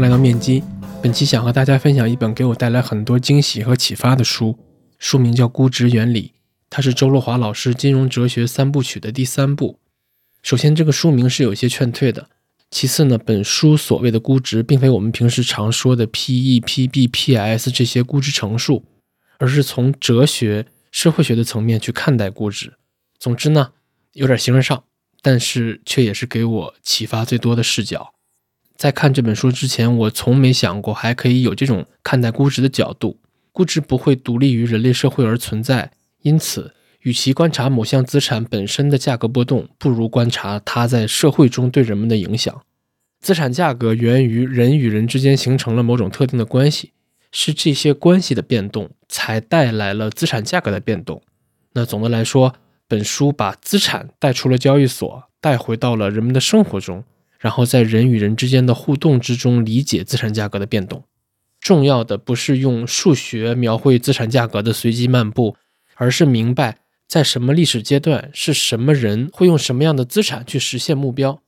来到面基。本期想和大家分享一本给我带来很多惊喜和启发的书，书名叫《估值原理》，它是周洛华老师金融哲学三部曲的第三部。首先，这个书名是有些劝退的。其次呢，本书所谓的估值，并非我们平时常说的 P/E、P/B、P/S 这些估值乘数，而是从哲学、社会学的层面去看待估值。总之呢，有点形而上，但是却也是给我启发最多的视角。在看这本书之前，我从没想过还可以有这种看待估值的角度。估值不会独立于人类社会而存在，因此。与其观察某项资产本身的价格波动，不如观察它在社会中对人们的影响。资产价格源于人与人之间形成了某种特定的关系，是这些关系的变动才带来了资产价格的变动。那总的来说，本书把资产带出了交易所，带回到了人们的生活中，然后在人与人之间的互动之中理解资产价格的变动。重要的不是用数学描绘资产价格的随机漫步，而是明白。在什么历史阶段，是什么人会用什么样的资产去实现目标？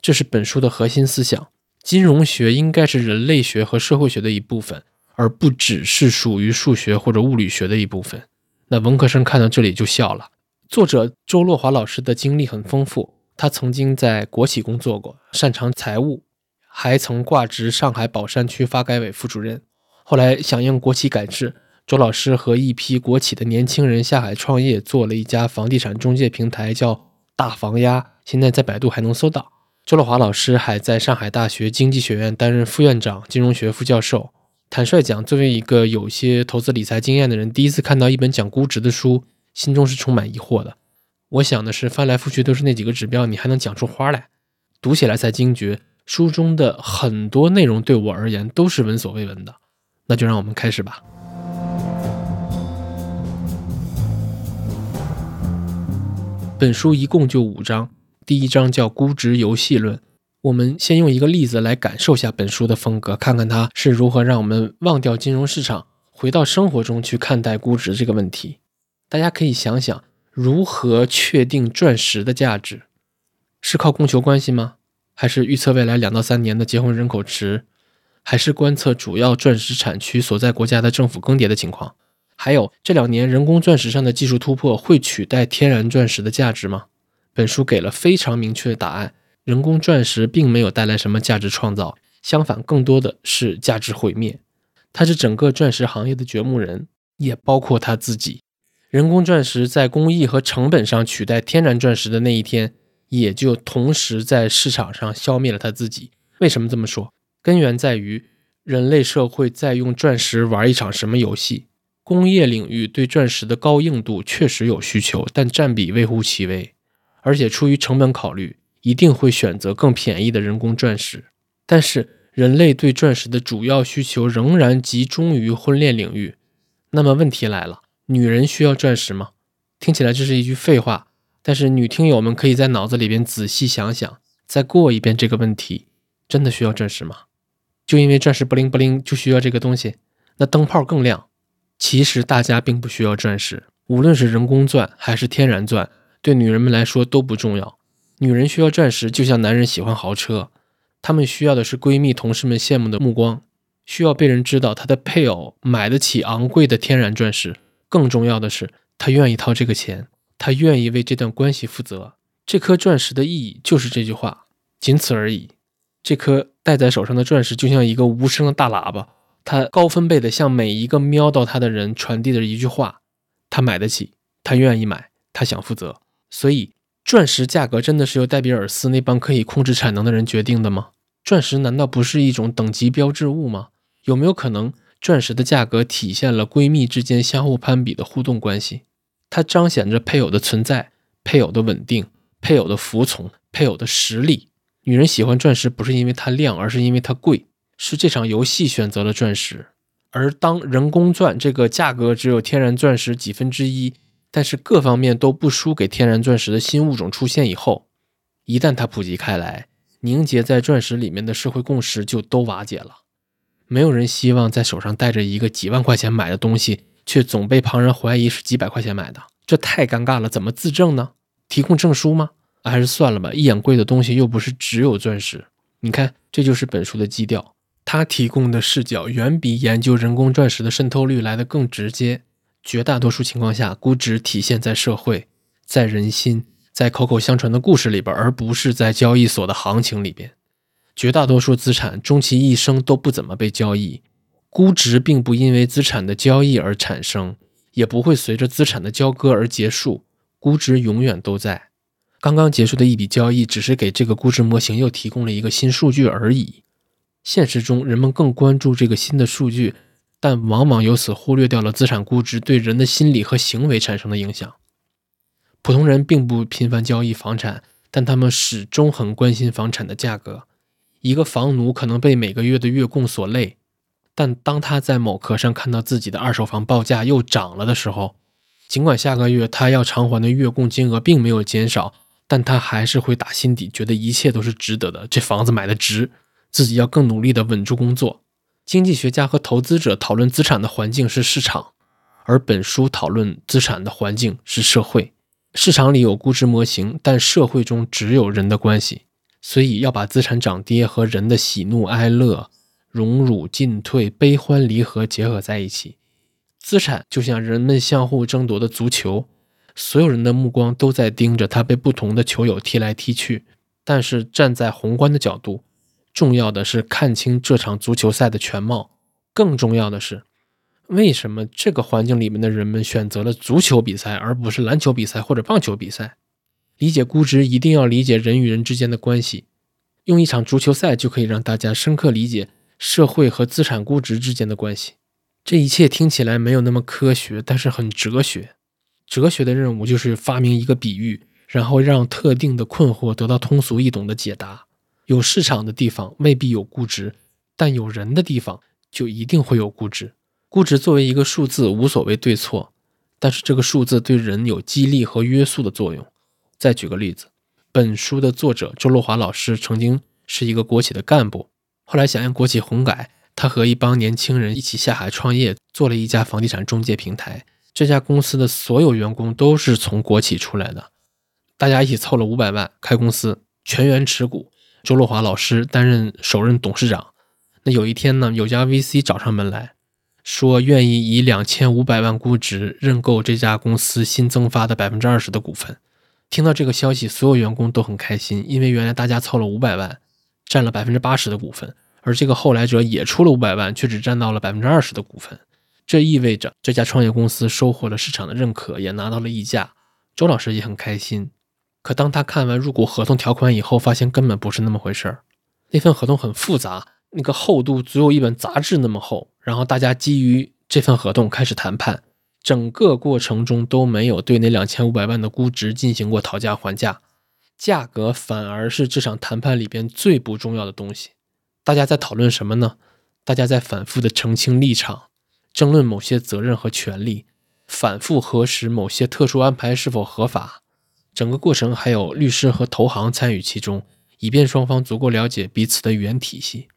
这是本书的核心思想。金融学应该是人类学和社会学的一部分，而不只是属于数学或者物理学的一部分。那文科生看到这里就笑了。作者周洛华老师的经历很丰富，他曾经在国企工作过，擅长财务，还曾挂职上海宝山区发改委副主任。后来响应国企改制。周老师和一批国企的年轻人下海创业，做了一家房地产中介平台，叫大房鸭。现在在百度还能搜到。周乐华老师还在上海大学经济学院担任副院长、金融学副教授。坦率讲，作为一个有些投资理财经验的人，第一次看到一本讲估值的书，心中是充满疑惑的。我想的是，翻来覆去都是那几个指标，你还能讲出花来？读起来才惊觉，书中的很多内容对我而言都是闻所未闻的。那就让我们开始吧。本书一共就五章，第一章叫估值游戏论。我们先用一个例子来感受下本书的风格，看看它是如何让我们忘掉金融市场，回到生活中去看待估值这个问题。大家可以想想，如何确定钻石的价值？是靠供求关系吗？还是预测未来两到三年的结婚人口值？还是观测主要钻石产区所在国家的政府更迭的情况？还有这两年人工钻石上的技术突破会取代天然钻石的价值吗？本书给了非常明确的答案：人工钻石并没有带来什么价值创造，相反，更多的是价值毁灭。它是整个钻石行业的掘墓人，也包括他自己。人工钻石在工艺和成本上取代天然钻石的那一天，也就同时在市场上消灭了它自己。为什么这么说？根源在于人类社会在用钻石玩一场什么游戏？工业领域对钻石的高硬度确实有需求，但占比微乎其微，而且出于成本考虑，一定会选择更便宜的人工钻石。但是，人类对钻石的主要需求仍然集中于婚恋领域。那么问题来了，女人需要钻石吗？听起来这是一句废话，但是女听友们可以在脑子里边仔细想想，再过一遍这个问题：真的需要钻石吗？就因为钻石不灵不灵就需要这个东西？那灯泡更亮？其实大家并不需要钻石，无论是人工钻还是天然钻，对女人们来说都不重要。女人需要钻石，就像男人喜欢豪车，她们需要的是闺蜜、同事们羡慕的目光，需要被人知道她的配偶买得起昂贵的天然钻石。更重要的是，他愿意掏这个钱，他愿意为这段关系负责。这颗钻石的意义就是这句话，仅此而已。这颗戴在手上的钻石就像一个无声的大喇叭。它高分贝的向每一个瞄到它的人传递着一句话：他买得起，他愿意买，他想负责。所以，钻石价格真的是由戴比尔斯那帮可以控制产能的人决定的吗？钻石难道不是一种等级标志物吗？有没有可能，钻石的价格体现了闺蜜之间相互攀比的互动关系？它彰显着配偶的存在、配偶的稳定、配偶的服从、配偶的实力。女人喜欢钻石不是因为它亮，而是因为它贵。是这场游戏选择了钻石，而当人工钻这个价格只有天然钻石几分之一，但是各方面都不输给天然钻石的新物种出现以后，一旦它普及开来，凝结在钻石里面的社会共识就都瓦解了。没有人希望在手上带着一个几万块钱买的东西，却总被旁人怀疑是几百块钱买的，这太尴尬了。怎么自证呢？提供证书吗？还是算了吧，一眼贵的东西又不是只有钻石。你看，这就是本书的基调。他提供的视角远比研究人工钻石的渗透率来得更直接。绝大多数情况下，估值体现在社会、在人心、在口口相传的故事里边，而不是在交易所的行情里边。绝大多数资产终其一生都不怎么被交易，估值并不因为资产的交易而产生，也不会随着资产的交割而结束。估值永远都在。刚刚结束的一笔交易，只是给这个估值模型又提供了一个新数据而已。现实中，人们更关注这个新的数据，但往往由此忽略掉了资产估值对人的心理和行为产生的影响。普通人并不频繁交易房产，但他们始终很关心房产的价格。一个房奴可能被每个月的月供所累，但当他在某壳上看到自己的二手房报价又涨了的时候，尽管下个月他要偿还的月供金额并没有减少。但他还是会打心底觉得一切都是值得的，这房子买的值，自己要更努力的稳住工作。经济学家和投资者讨论资产的环境是市场，而本书讨论资产的环境是社会。市场里有估值模型，但社会中只有人的关系，所以要把资产涨跌和人的喜怒哀乐、荣辱进退、悲欢离合结合在一起。资产就像人们相互争夺的足球。所有人的目光都在盯着他被不同的球友踢来踢去，但是站在宏观的角度，重要的是看清这场足球赛的全貌。更重要的是，为什么这个环境里面的人们选择了足球比赛而不是篮球比赛或者棒球比赛？理解估值，一定要理解人与人之间的关系。用一场足球赛就可以让大家深刻理解社会和资产估值之间的关系。这一切听起来没有那么科学，但是很哲学。哲学的任务就是发明一个比喻，然后让特定的困惑得到通俗易懂的解答。有市场的地方未必有估值，但有人的地方就一定会有估值。估值作为一个数字无所谓对错，但是这个数字对人有激励和约束的作用。再举个例子，本书的作者周洛华老师曾经是一个国企的干部，后来响应国企混改，他和一帮年轻人一起下海创业，做了一家房地产中介平台。这家公司的所有员工都是从国企出来的，大家一起凑了五百万开公司，全员持股。周洛华老师担任首任董事长。那有一天呢，有家 VC 找上门来说，愿意以两千五百万估值认购这家公司新增发的百分之二十的股份。听到这个消息，所有员工都很开心，因为原来大家凑了五百万，占了百分之八十的股份，而这个后来者也出了五百万，却只占到了百分之二十的股份。这意味着这家创业公司收获了市场的认可，也拿到了溢价。周老师也很开心。可当他看完入股合同条款以后，发现根本不是那么回事儿。那份合同很复杂，那个厚度足有一本杂志那么厚。然后大家基于这份合同开始谈判，整个过程中都没有对那两千五百万的估值进行过讨价还价，价格反而是这场谈判里边最不重要的东西。大家在讨论什么呢？大家在反复的澄清立场。争论某些责任和权利，反复核实某些特殊安排是否合法。整个过程还有律师和投行参与其中，以便双方足够了解彼此的语言体系。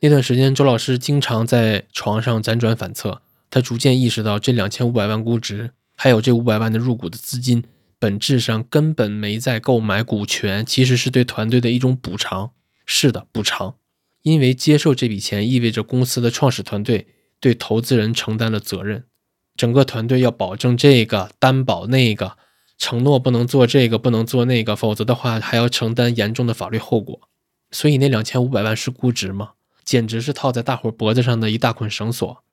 那段时间，周老师经常在床上辗转反侧。他逐渐意识到，这两千五百万估值，还有这五百万的入股的资金，本质上根本没在购买股权，其实是对团队的一种补偿。是的，补偿，因为接受这笔钱意味着公司的创始团队。对投资人承担了责任，整个团队要保证这个，担保那个，承诺不能做这个，不能做那个，否则的话还要承担严重的法律后果。所以那两千五百万是估值吗？简直是套在大伙脖子上的一大捆绳索。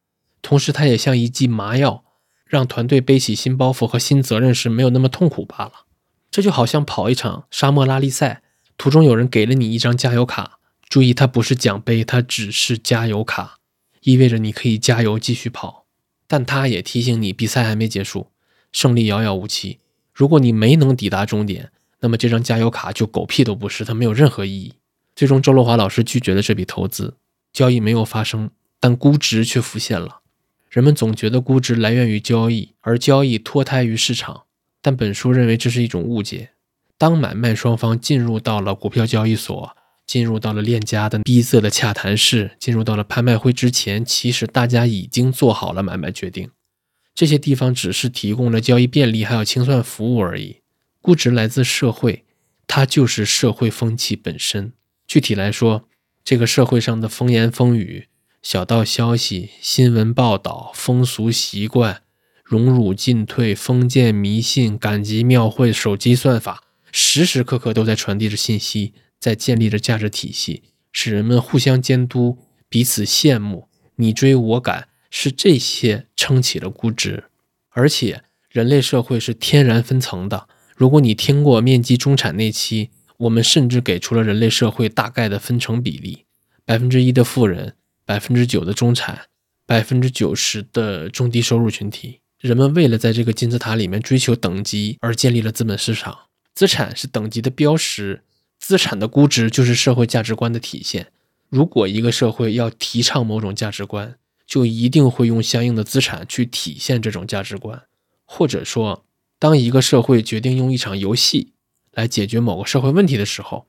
同时，它也像一剂麻药，让团队背起新包袱和新责任时没有那么痛苦罢了。这就好像跑一场沙漠拉力赛，途中有人给了你一张加油卡，注意，它不是奖杯，它只是加油卡。意味着你可以加油继续跑，但他也提醒你，比赛还没结束，胜利遥遥无期。如果你没能抵达终点，那么这张加油卡就狗屁都不是，它没有任何意义。最终，周洛华老师拒绝了这笔投资，交易没有发生，但估值却浮现了。人们总觉得估值来源于交易，而交易脱胎于市场，但本书认为这是一种误解。当买卖双方进入到了股票交易所。进入到了链家的逼仄的洽谈室，进入到了拍卖会之前，其实大家已经做好了买卖决定。这些地方只是提供了交易便利，还有清算服务而已。估值来自社会，它就是社会风气本身。具体来说，这个社会上的风言风语、小道消息、新闻报道、风俗习惯、荣辱进退、封建迷信、赶集庙会、手机算法，时时刻刻都在传递着信息，在建立着价值体系，使人们互相监督、彼此羡慕、你追我赶，是这些撑起了估值。而且，人类社会是天然分层的。如果你听过面积中产那期，我们甚至给出了人类社会大概的分成比例：百分之一的富人，百分之九的中产，百分之九十的中低收入群体。人们为了在这个金字塔里面追求等级而建立了资本市场。资产是等级的标识，资产的估值就是社会价值观的体现。如果一个社会要提倡某种价值观，就一定会用相应的资产去体现这种价值观，或者说。当一个社会决定用一场游戏来解决某个社会问题的时候，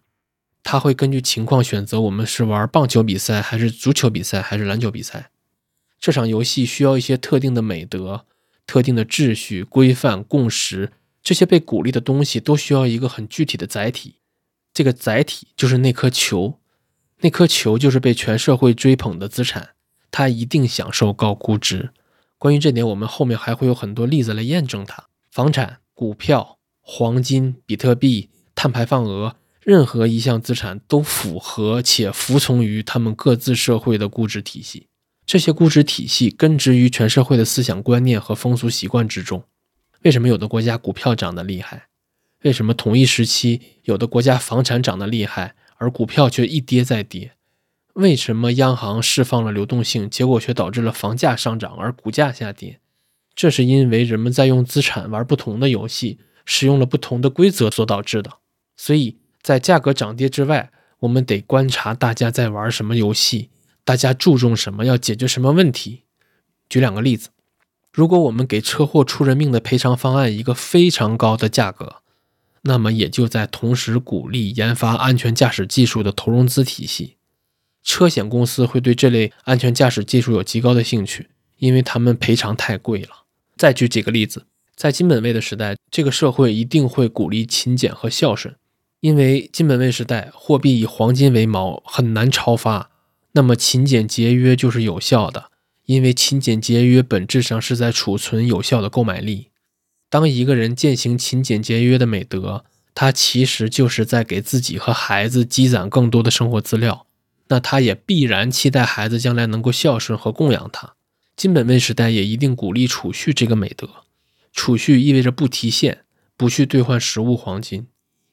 他会根据情况选择我们是玩棒球比赛，还是足球比赛，还是篮球比赛。这场游戏需要一些特定的美德、特定的秩序、规范、共识，这些被鼓励的东西都需要一个很具体的载体。这个载体就是那颗球，那颗球就是被全社会追捧的资产，它一定享受高估值。关于这点，我们后面还会有很多例子来验证它。房产、股票、黄金、比特币、碳排放额，任何一项资产都符合且服从于他们各自社会的估值体系。这些估值体系根植于全社会的思想观念和风俗习惯之中。为什么有的国家股票涨得厉害？为什么同一时期有的国家房产涨得厉害，而股票却一跌再跌？为什么央行释放了流动性，结果却导致了房价上涨而股价下跌？这是因为人们在用资产玩不同的游戏，使用了不同的规则所导致的。所以在价格涨跌之外，我们得观察大家在玩什么游戏，大家注重什么，要解决什么问题。举两个例子：如果我们给车祸出人命的赔偿方案一个非常高的价格，那么也就在同时鼓励研发安全驾驶技术的投融资体系。车险公司会对这类安全驾驶技术有极高的兴趣。因为他们赔偿太贵了。再举几个例子，在金本位的时代，这个社会一定会鼓励勤俭和孝顺。因为金本位时代货币以黄金为锚，很难超发，那么勤俭节约就是有效的。因为勤俭节约本质上是在储存有效的购买力。当一个人践行勤俭节约的美德，他其实就是在给自己和孩子积攒更多的生活资料。那他也必然期待孩子将来能够孝顺和供养他。金本位时代也一定鼓励储蓄这个美德，储蓄意味着不提现，不去兑换实物黄金，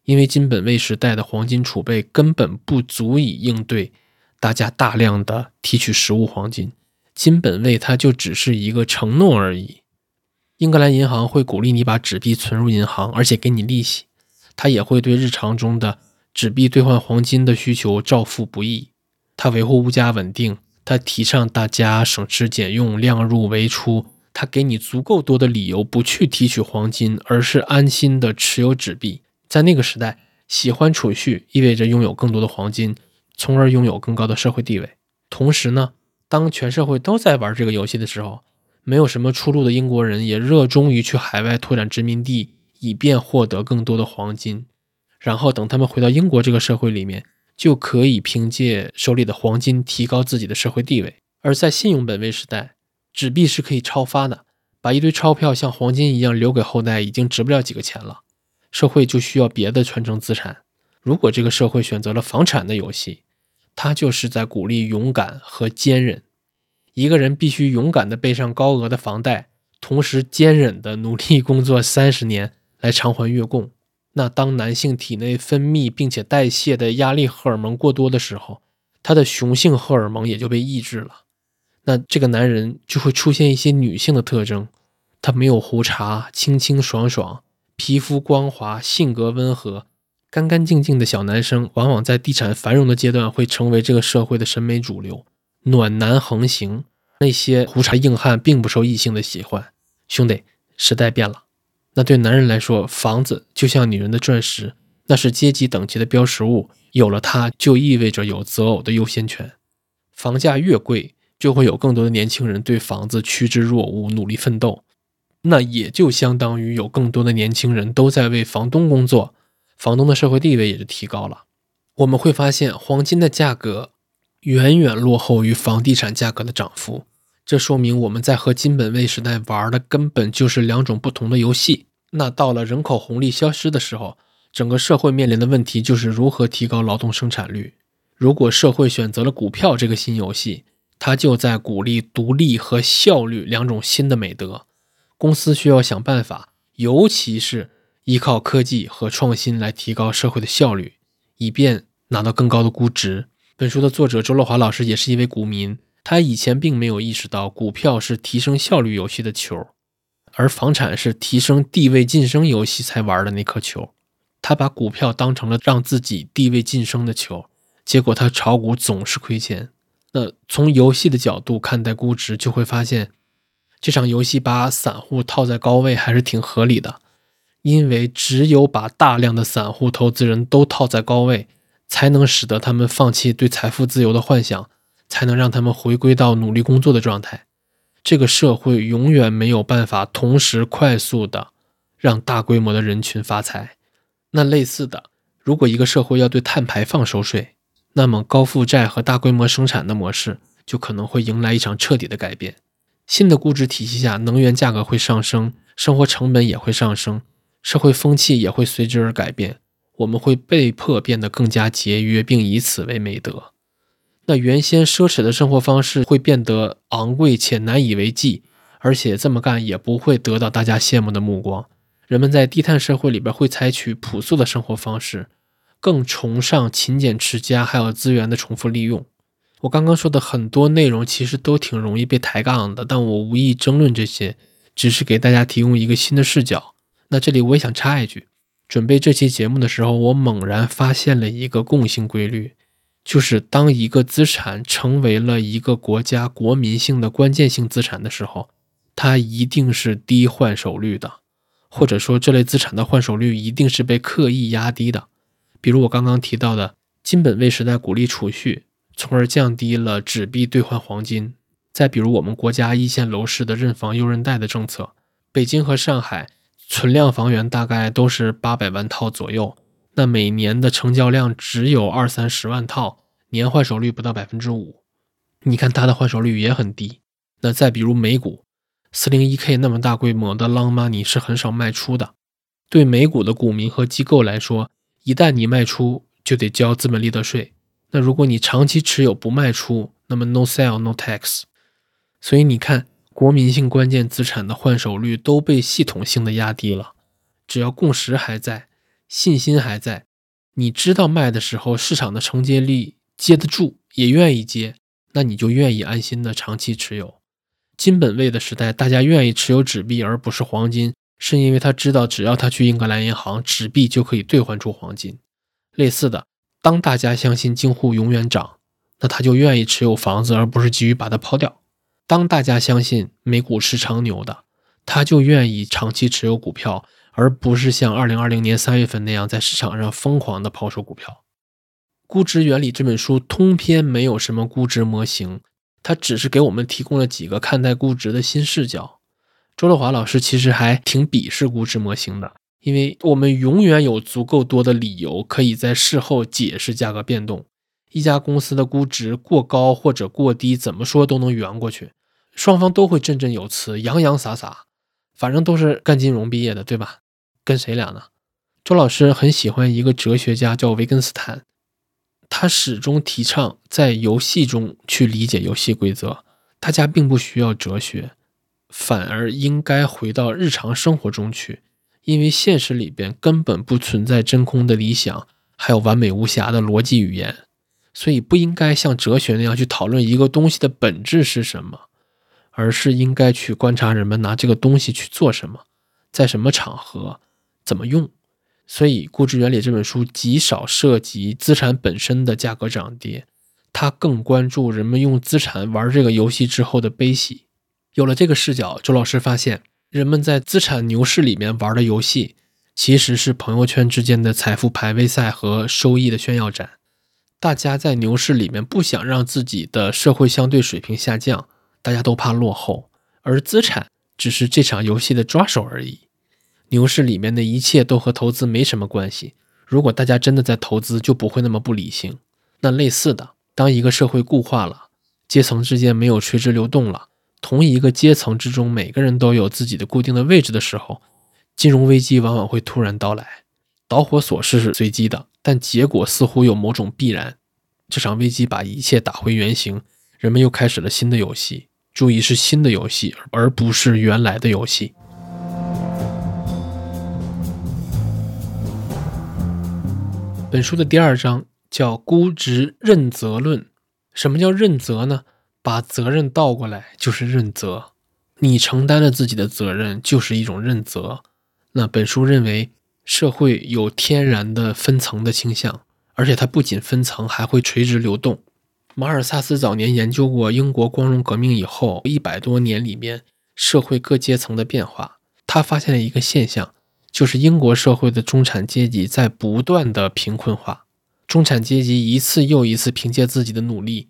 因为金本位时代的黄金储备根本不足以应对大家大量的提取实物黄金。金本位它就只是一个承诺而已。英格兰银行会鼓励你把纸币存入银行，而且给你利息，它也会对日常中的纸币兑换黄金的需求照付不议，它维护物价稳定。他提倡大家省吃俭用、量入为出。他给你足够多的理由不去提取黄金，而是安心的持有纸币。在那个时代，喜欢储蓄意味着拥有更多的黄金，从而拥有更高的社会地位。同时呢，当全社会都在玩这个游戏的时候，没有什么出路的英国人也热衷于去海外拓展殖民地，以便获得更多的黄金。然后等他们回到英国这个社会里面。就可以凭借手里的黄金提高自己的社会地位。而在信用本位时代，纸币是可以超发的，把一堆钞票像黄金一样留给后代，已经值不了几个钱了。社会就需要别的传承资产。如果这个社会选择了房产的游戏，它就是在鼓励勇敢和坚韧。一个人必须勇敢地背上高额的房贷，同时坚忍地努力工作三十年来偿还月供。那当男性体内分泌并且代谢的压力荷尔蒙过多的时候，他的雄性荷尔蒙也就被抑制了。那这个男人就会出现一些女性的特征，他没有胡茬，清清爽爽，皮肤光滑，性格温和，干干净净的小男生，往往在地产繁荣的阶段会成为这个社会的审美主流，暖男横行。那些胡茬硬汉并不受异性的喜欢。兄弟，时代变了。那对男人来说，房子就像女人的钻石，那是阶级等级的标识物。有了它，就意味着有择偶的优先权。房价越贵，就会有更多的年轻人对房子趋之若鹜，努力奋斗。那也就相当于有更多的年轻人都在为房东工作，房东的社会地位也就提高了。我们会发现，黄金的价格远远落后于房地产价格的涨幅。这说明我们在和金本位时代玩的根本就是两种不同的游戏。那到了人口红利消失的时候，整个社会面临的问题就是如何提高劳动生产率。如果社会选择了股票这个新游戏，它就在鼓励独立和效率两种新的美德。公司需要想办法，尤其是依靠科技和创新来提高社会的效率，以便拿到更高的估值。本书的作者周乐华老师也是一位股民。他以前并没有意识到，股票是提升效率游戏的球，而房产是提升地位晋升游戏才玩的那颗球。他把股票当成了让自己地位晋升的球，结果他炒股总是亏钱。那从游戏的角度看待估值，就会发现这场游戏把散户套在高位还是挺合理的，因为只有把大量的散户投资人都套在高位，才能使得他们放弃对财富自由的幻想。才能让他们回归到努力工作的状态。这个社会永远没有办法同时快速的让大规模的人群发财。那类似的，如果一个社会要对碳排放收税，那么高负债和大规模生产的模式就可能会迎来一场彻底的改变。新的估值体系下，能源价格会上升，生活成本也会上升，社会风气也会随之而改变。我们会被迫变得更加节约，并以此为美德。那原先奢侈的生活方式会变得昂贵且难以为继，而且这么干也不会得到大家羡慕的目光。人们在低碳社会里边会采取朴素的生活方式，更崇尚勤俭持家，还有资源的重复利用。我刚刚说的很多内容其实都挺容易被抬杠的，但我无意争论这些，只是给大家提供一个新的视角。那这里我也想插一句，准备这期节目的时候，我猛然发现了一个共性规律。就是当一个资产成为了一个国家国民性的关键性资产的时候，它一定是低换手率的，或者说这类资产的换手率一定是被刻意压低的。比如我刚刚提到的金本位时代鼓励储蓄，从而降低了纸币兑换黄金；再比如我们国家一线楼市的认房优认贷的政策，北京和上海存量房源大概都是八百万套左右。那每年的成交量只有二三十万套，年换手率不到百分之五，你看它的换手率也很低。那再比如美股，四零一 K 那么大规模的 long money 是很少卖出的。对美股的股民和机构来说，一旦你卖出就得交资本利得税。那如果你长期持有不卖出，那么 no sell no tax。所以你看，国民性关键资产的换手率都被系统性的压低了。只要共识还在。信心还在，你知道卖的时候市场的承接力接得住，也愿意接，那你就愿意安心的长期持有。金本位的时代，大家愿意持有纸币而不是黄金，是因为他知道只要他去英格兰银行，纸币就可以兑换出黄金。类似的，当大家相信京沪永远涨，那他就愿意持有房子而不是急于把它抛掉。当大家相信美股是长牛的，他就愿意长期持有股票。而不是像二零二零年三月份那样在市场上疯狂的抛售股票。估值原理这本书通篇没有什么估值模型，它只是给我们提供了几个看待估值的新视角。周乐华老师其实还挺鄙视估值模型的，因为我们永远有足够多的理由可以在事后解释价格变动。一家公司的估值过高或者过低，怎么说都能圆过去，双方都会振振有词，洋洋洒洒，反正都是干金融毕业的，对吧？跟谁俩呢？周老师很喜欢一个哲学家叫维根斯坦，他始终提倡在游戏中去理解游戏规则。大家并不需要哲学，反而应该回到日常生活中去，因为现实里边根本不存在真空的理想，还有完美无瑕的逻辑语言，所以不应该像哲学那样去讨论一个东西的本质是什么，而是应该去观察人们拿这个东西去做什么，在什么场合。怎么用？所以《估值原理》这本书极少涉及资产本身的价格涨跌，它更关注人们用资产玩这个游戏之后的悲喜。有了这个视角，周老师发现，人们在资产牛市里面玩的游戏，其实是朋友圈之间的财富排位赛和收益的炫耀战。大家在牛市里面不想让自己的社会相对水平下降，大家都怕落后，而资产只是这场游戏的抓手而已。牛市里面的一切都和投资没什么关系。如果大家真的在投资，就不会那么不理性。那类似的，当一个社会固化了，阶层之间没有垂直流动了，同一个阶层之中每个人都有自己的固定的位置的时候，金融危机往往会突然到来。导火索是随机的，但结果似乎有某种必然。这场危机把一切打回原形，人们又开始了新的游戏。注意，是新的游戏，而不是原来的游戏。本书的第二章叫“估值认责论”。什么叫认责呢？把责任倒过来就是认责。你承担了自己的责任，就是一种认责。那本书认为，社会有天然的分层的倾向，而且它不仅分层，还会垂直流动。马尔萨斯早年研究过英国光荣革命以后一百多年里面社会各阶层的变化，他发现了一个现象。就是英国社会的中产阶级在不断的贫困化，中产阶级一次又一次凭借自己的努力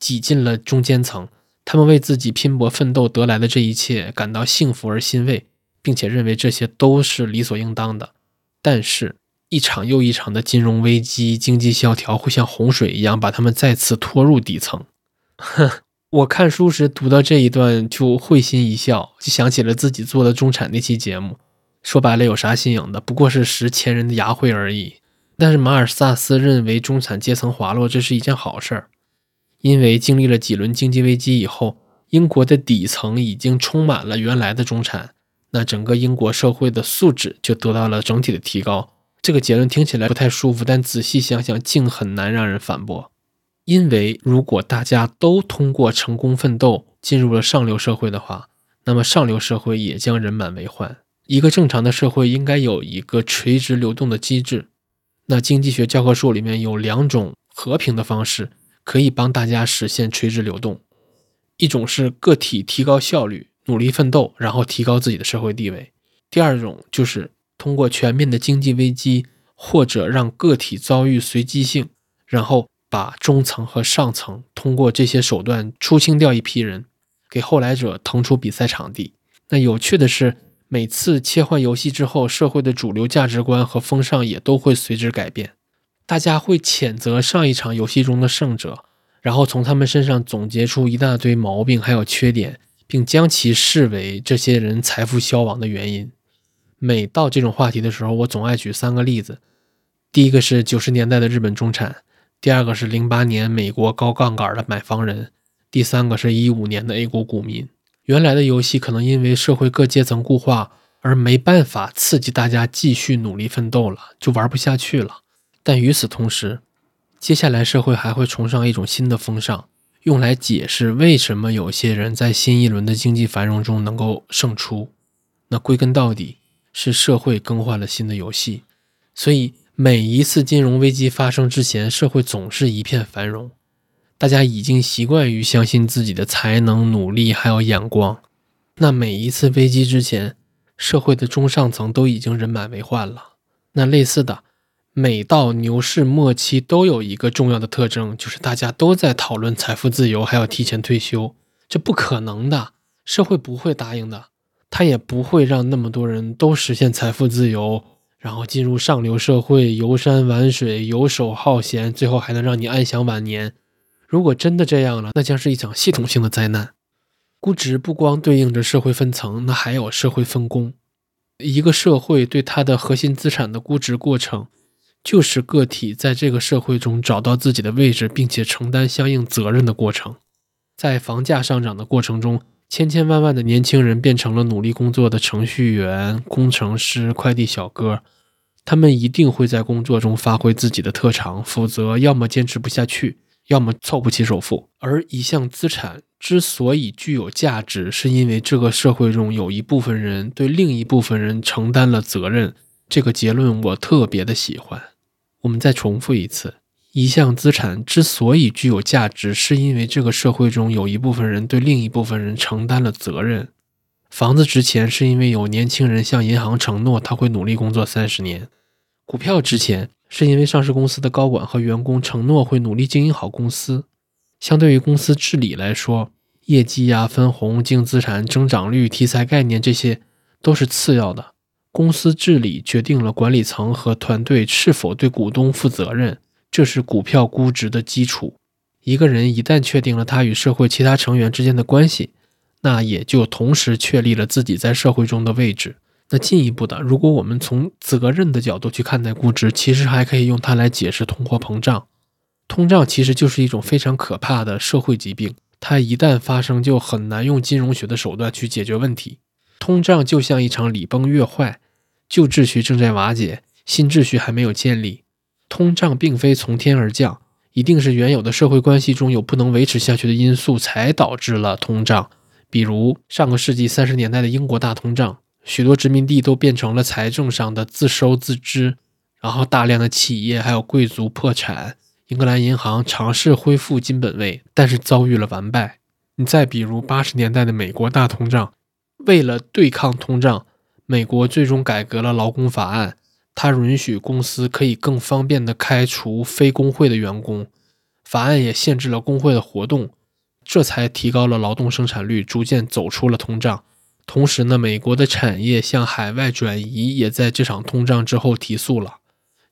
挤进了中间层，他们为自己拼搏奋斗得来的这一切感到幸福而欣慰，并且认为这些都是理所应当的。但是，一场又一场的金融危机、经济萧条会像洪水一样把他们再次拖入底层。哼，我看书时读到这一段就会心一笑，就想起了自己做的中产那期节目。说白了，有啥新颖的？不过是拾前人的牙慧而已。但是马尔萨斯认为，中产阶层滑落，这是一件好事儿，因为经历了几轮经济危机以后，英国的底层已经充满了原来的中产，那整个英国社会的素质就得到了整体的提高。这个结论听起来不太舒服，但仔细想想，竟很难让人反驳。因为如果大家都通过成功奋斗进入了上流社会的话，那么上流社会也将人满为患。一个正常的社会应该有一个垂直流动的机制。那经济学教科书里面有两种和平的方式，可以帮大家实现垂直流动。一种是个体提高效率，努力奋斗，然后提高自己的社会地位；第二种就是通过全面的经济危机，或者让个体遭遇随机性，然后把中层和上层通过这些手段出清掉一批人，给后来者腾出比赛场地。那有趣的是。每次切换游戏之后，社会的主流价值观和风尚也都会随之改变。大家会谴责上一场游戏中的胜者，然后从他们身上总结出一大堆毛病还有缺点，并将其视为这些人财富消亡的原因。每到这种话题的时候，我总爱举三个例子：第一个是九十年代的日本中产；第二个是零八年美国高杠杆的买房人；第三个是一五年的 A 股股民。原来的游戏可能因为社会各阶层固化而没办法刺激大家继续努力奋斗了，就玩不下去了。但与此同时，接下来社会还会崇尚一种新的风尚，用来解释为什么有些人在新一轮的经济繁荣中能够胜出。那归根到底是社会更换了新的游戏。所以每一次金融危机发生之前，社会总是一片繁荣。大家已经习惯于相信自己的才能、努力还有眼光。那每一次危机之前，社会的中上层都已经人满为患了。那类似的，每到牛市末期都有一个重要的特征，就是大家都在讨论财富自由，还要提前退休。这不可能的，社会不会答应的，他也不会让那么多人都实现财富自由，然后进入上流社会，游山玩水，游手好闲，最后还能让你安享晚年。如果真的这样了，那将是一场系统性的灾难。估值不光对应着社会分层，那还有社会分工。一个社会对它的核心资产的估值过程，就是个体在这个社会中找到自己的位置，并且承担相应责任的过程。在房价上涨的过程中，千千万万的年轻人变成了努力工作的程序员、工程师、快递小哥，他们一定会在工作中发挥自己的特长，否则要么坚持不下去。要么凑不齐首付，而一项资产之所以具有价值，是因为这个社会中有一部分人对另一部分人承担了责任。这个结论我特别的喜欢。我们再重复一次：一项资产之所以具有价值，是因为这个社会中有一部分人对另一部分人承担了责任。房子值钱，是因为有年轻人向银行承诺他会努力工作三十年；股票值钱。是因为上市公司的高管和员工承诺会努力经营好公司。相对于公司治理来说，业绩呀、分红、净资产增长率、题材概念，这些都是次要的。公司治理决定了管理层和团队是否对股东负责任，这是股票估值的基础。一个人一旦确定了他与社会其他成员之间的关系，那也就同时确立了自己在社会中的位置。那进一步的，如果我们从责任的角度去看待估值，其实还可以用它来解释通货膨胀。通胀其实就是一种非常可怕的社会疾病，它一旦发生，就很难用金融学的手段去解决问题。通胀就像一场礼崩乐坏，旧秩序正在瓦解，新秩序还没有建立。通胀并非从天而降，一定是原有的社会关系中有不能维持下去的因素才导致了通胀。比如上个世纪三十年代的英国大通胀。许多殖民地都变成了财政上的自收自支，然后大量的企业还有贵族破产。英格兰银行尝试恢复金本位，但是遭遇了完败。你再比如八十年代的美国大通胀，为了对抗通胀，美国最终改革了劳工法案，它允许公司可以更方便地开除非工会的员工。法案也限制了工会的活动，这才提高了劳动生产率，逐渐走出了通胀。同时呢，美国的产业向海外转移也在这场通胀之后提速了，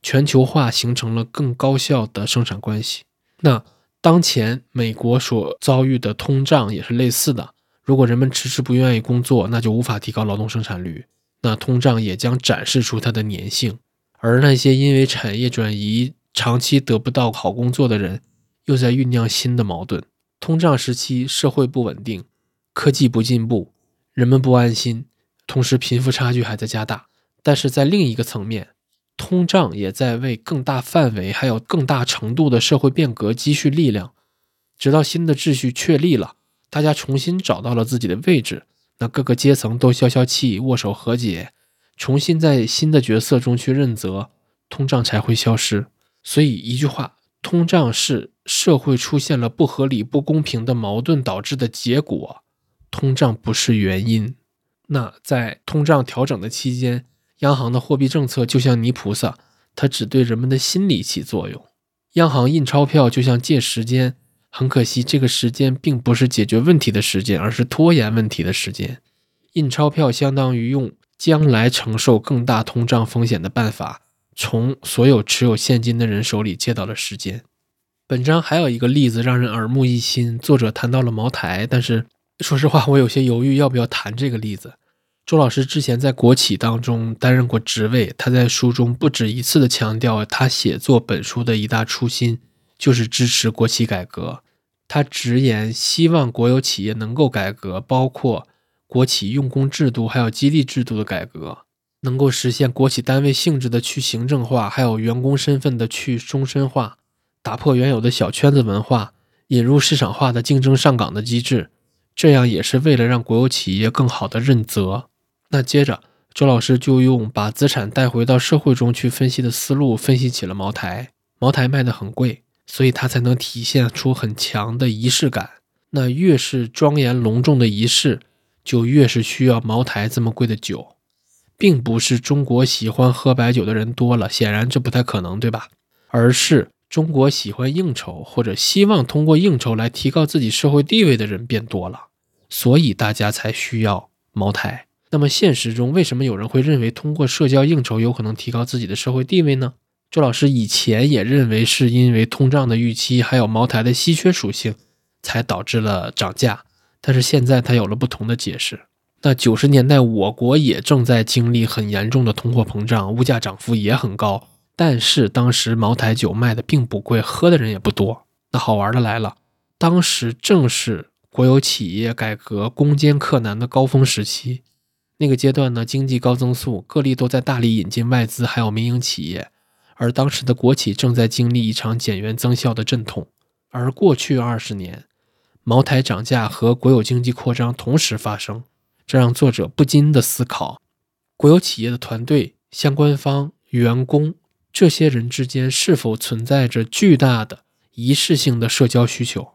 全球化形成了更高效的生产关系。那当前美国所遭遇的通胀也是类似的。如果人们迟迟不愿意工作，那就无法提高劳动生产率，那通胀也将展示出它的粘性。而那些因为产业转移长期得不到好工作的人，又在酝酿新的矛盾。通胀时期，社会不稳定，科技不进步。人们不安心，同时贫富差距还在加大。但是在另一个层面，通胀也在为更大范围还有更大程度的社会变革积蓄力量。直到新的秩序确立了，大家重新找到了自己的位置，那各个阶层都消消气，握手和解，重新在新的角色中去认责，通胀才会消失。所以一句话，通胀是社会出现了不合理、不公平的矛盾导致的结果。通胀不是原因。那在通胀调整的期间，央行的货币政策就像泥菩萨，它只对人们的心理起作用。央行印钞票就像借时间，很可惜，这个时间并不是解决问题的时间，而是拖延问题的时间。印钞票相当于用将来承受更大通胀风险的办法，从所有持有现金的人手里借到了时间。本章还有一个例子让人耳目一新，作者谈到了茅台，但是。说实话，我有些犹豫要不要谈这个例子。周老师之前在国企当中担任过职位，他在书中不止一次的强调，他写作本书的一大初心就是支持国企改革。他直言，希望国有企业能够改革，包括国企用工制度还有激励制度的改革，能够实现国企单位性质的去行政化，还有员工身份的去终身化，打破原有的小圈子文化，引入市场化的竞争上岗的机制。这样也是为了让国有企业更好的认责。那接着，周老师就用把资产带回到社会中去分析的思路，分析起了茅台。茅台卖的很贵，所以它才能体现出很强的仪式感。那越是庄严隆重的仪式，就越是需要茅台这么贵的酒，并不是中国喜欢喝白酒的人多了，显然这不太可能，对吧？而是。中国喜欢应酬或者希望通过应酬来提高自己社会地位的人变多了，所以大家才需要茅台。那么现实中，为什么有人会认为通过社交应酬有可能提高自己的社会地位呢？周老师以前也认为是因为通胀的预期，还有茅台的稀缺属性，才导致了涨价。但是现在他有了不同的解释。那九十年代我国也正在经历很严重的通货膨胀，物价涨幅也很高。但是当时茅台酒卖的并不贵，喝的人也不多。那好玩的来了，当时正是国有企业改革攻坚克难的高峰时期。那个阶段呢，经济高增速，各地都在大力引进外资，还有民营企业。而当时的国企正在经历一场减员增效的阵痛。而过去二十年，茅台涨价和国有经济扩张同时发生，这让作者不禁的思考：国有企业的团队、相关方、员工。这些人之间是否存在着巨大的仪式性的社交需求？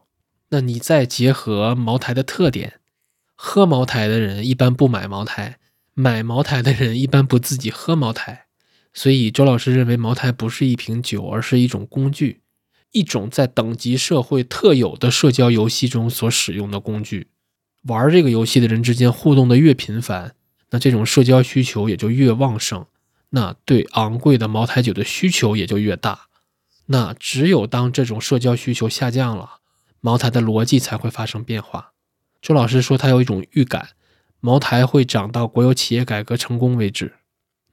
那你再结合茅台的特点，喝茅台的人一般不买茅台，买茅台的人一般不自己喝茅台。所以周老师认为，茅台不是一瓶酒，而是一种工具，一种在等级社会特有的社交游戏中所使用的工具。玩这个游戏的人之间互动的越频繁，那这种社交需求也就越旺盛。那对昂贵的茅台酒的需求也就越大。那只有当这种社交需求下降了，茅台的逻辑才会发生变化。周老师说他有一种预感，茅台会涨到国有企业改革成功为止。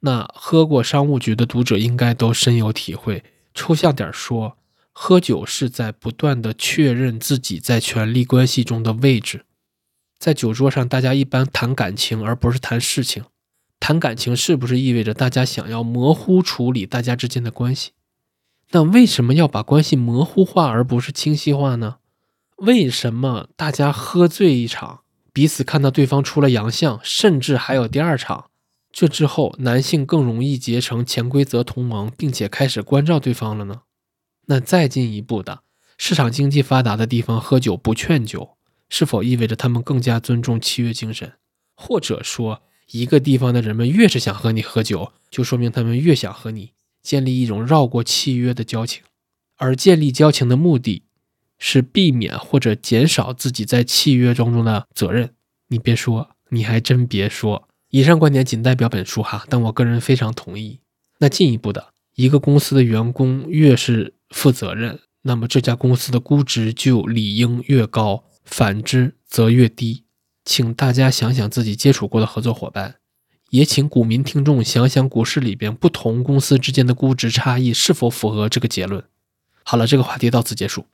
那喝过商务局的读者应该都深有体会。抽象点说，喝酒是在不断的确认自己在权力关系中的位置。在酒桌上，大家一般谈感情，而不是谈事情。谈感情是不是意味着大家想要模糊处理大家之间的关系？那为什么要把关系模糊化而不是清晰化呢？为什么大家喝醉一场，彼此看到对方出了洋相，甚至还有第二场？这之后，男性更容易结成潜规则同盟，并且开始关照对方了呢？那再进一步的，市场经济发达的地方喝酒不劝酒，是否意味着他们更加尊重契约精神？或者说，一个地方的人们越是想和你喝酒，就说明他们越想和你建立一种绕过契约的交情，而建立交情的目的是避免或者减少自己在契约当中的责任。你别说，你还真别说。以上观点仅代表本书哈，但我个人非常同意。那进一步的，一个公司的员工越是负责任，那么这家公司的估值就理应越高，反之则越低。请大家想想自己接触过的合作伙伴，也请股民听众想想股市里边不同公司之间的估值差异是否符合这个结论。好了，这个话题到此结束。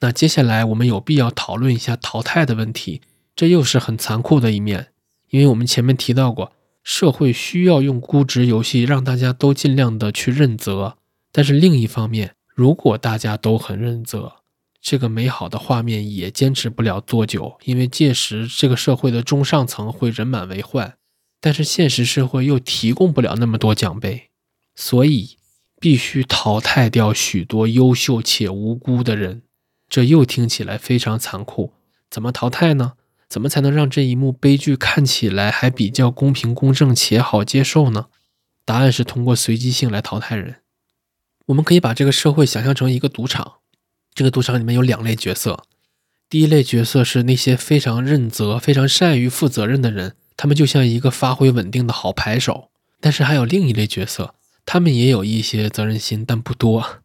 那接下来我们有必要讨论一下淘汰的问题，这又是很残酷的一面。因为我们前面提到过，社会需要用估值游戏让大家都尽量的去认责，但是另一方面，如果大家都很认责，这个美好的画面也坚持不了多久，因为届时这个社会的中上层会人满为患，但是现实社会又提供不了那么多奖杯，所以必须淘汰掉许多优秀且无辜的人，这又听起来非常残酷，怎么淘汰呢？怎么才能让这一幕悲剧看起来还比较公平公正且好接受呢？答案是通过随机性来淘汰人。我们可以把这个社会想象成一个赌场，这个赌场里面有两类角色。第一类角色是那些非常认责、非常善于负责任的人，他们就像一个发挥稳定的好牌手。但是还有另一类角色，他们也有一些责任心，但不多。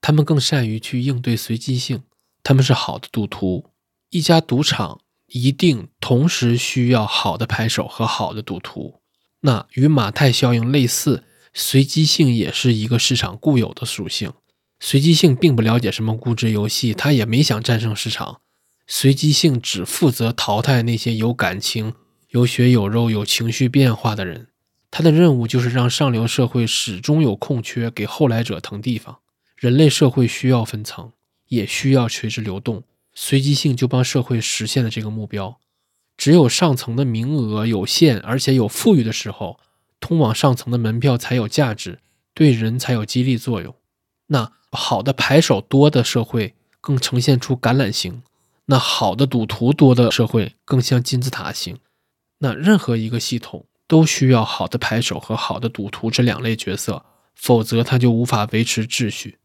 他们更善于去应对随机性，他们是好的赌徒。一家赌场。一定同时需要好的牌手和好的赌徒。那与马太效应类似，随机性也是一个市场固有的属性。随机性并不了解什么估值游戏，他也没想战胜市场。随机性只负责淘汰那些有感情、有血有肉、有情绪变化的人。他的任务就是让上流社会始终有空缺给后来者腾地方。人类社会需要分层，也需要垂直流动。随机性就帮社会实现了这个目标。只有上层的名额有限，而且有富裕的时候，通往上层的门票才有价值，对人才有激励作用。那好的牌手多的社会更呈现出橄榄形，那好的赌徒多的社会更像金字塔形。那任何一个系统都需要好的牌手和好的赌徒这两类角色，否则它就无法维持秩序。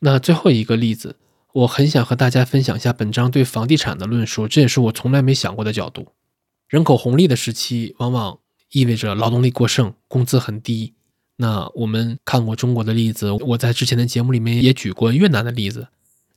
那最后一个例子。我很想和大家分享一下本章对房地产的论述，这也是我从来没想过的角度。人口红利的时期，往往意味着劳动力过剩，工资很低。那我们看过中国的例子，我在之前的节目里面也举过越南的例子。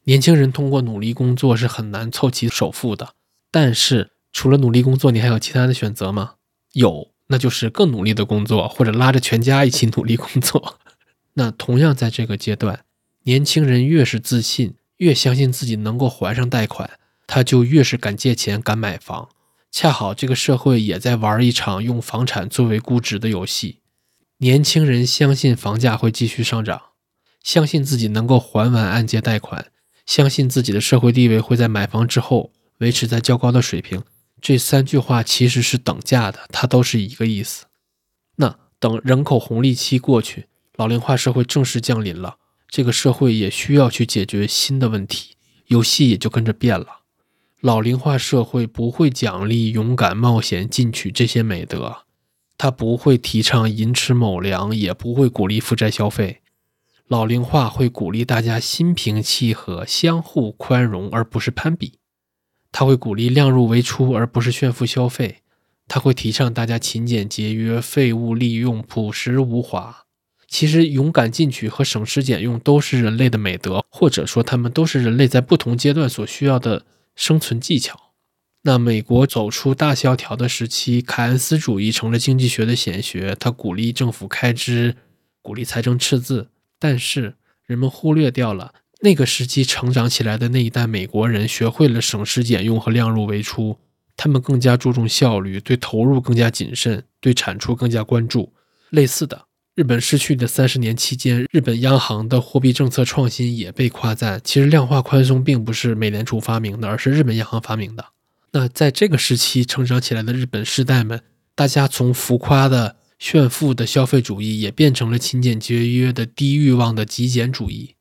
年轻人通过努力工作是很难凑齐首付的，但是除了努力工作，你还有其他的选择吗？有，那就是更努力的工作，或者拉着全家一起努力工作。那同样在这个阶段，年轻人越是自信。越相信自己能够还上贷款，他就越是敢借钱、敢买房。恰好这个社会也在玩一场用房产作为估值的游戏。年轻人相信房价会继续上涨，相信自己能够还完按揭贷款，相信自己的社会地位会在买房之后维持在较高的水平。这三句话其实是等价的，它都是一个意思。那等人口红利期过去，老龄化社会正式降临了。这个社会也需要去解决新的问题，游戏也就跟着变了。老龄化社会不会奖励勇敢冒险进取这些美德，它不会提倡寅吃卯粮，也不会鼓励负债消费。老龄化会鼓励大家心平气和、相互宽容，而不是攀比。他会鼓励量入为出，而不是炫富消费。他会提倡大家勤俭节约、废物利用、朴实无华。其实勇敢进取和省吃俭用都是人类的美德，或者说他们都是人类在不同阶段所需要的生存技巧。那美国走出大萧条的时期，凯恩斯主义成了经济学的显学，他鼓励政府开支，鼓励财政赤字，但是人们忽略掉了那个时期成长起来的那一代美国人学会了省吃俭用和量入为出，他们更加注重效率，对投入更加谨慎，对产出更加关注。类似的。日本失去的三十年期间，日本央行的货币政策创新也被夸赞。其实，量化宽松并不是美联储发明的，而是日本央行发明的。那在这个时期成长起来的日本世代们，大家从浮夸的炫富的消费主义，也变成了勤俭节约的低欲望的极简主义。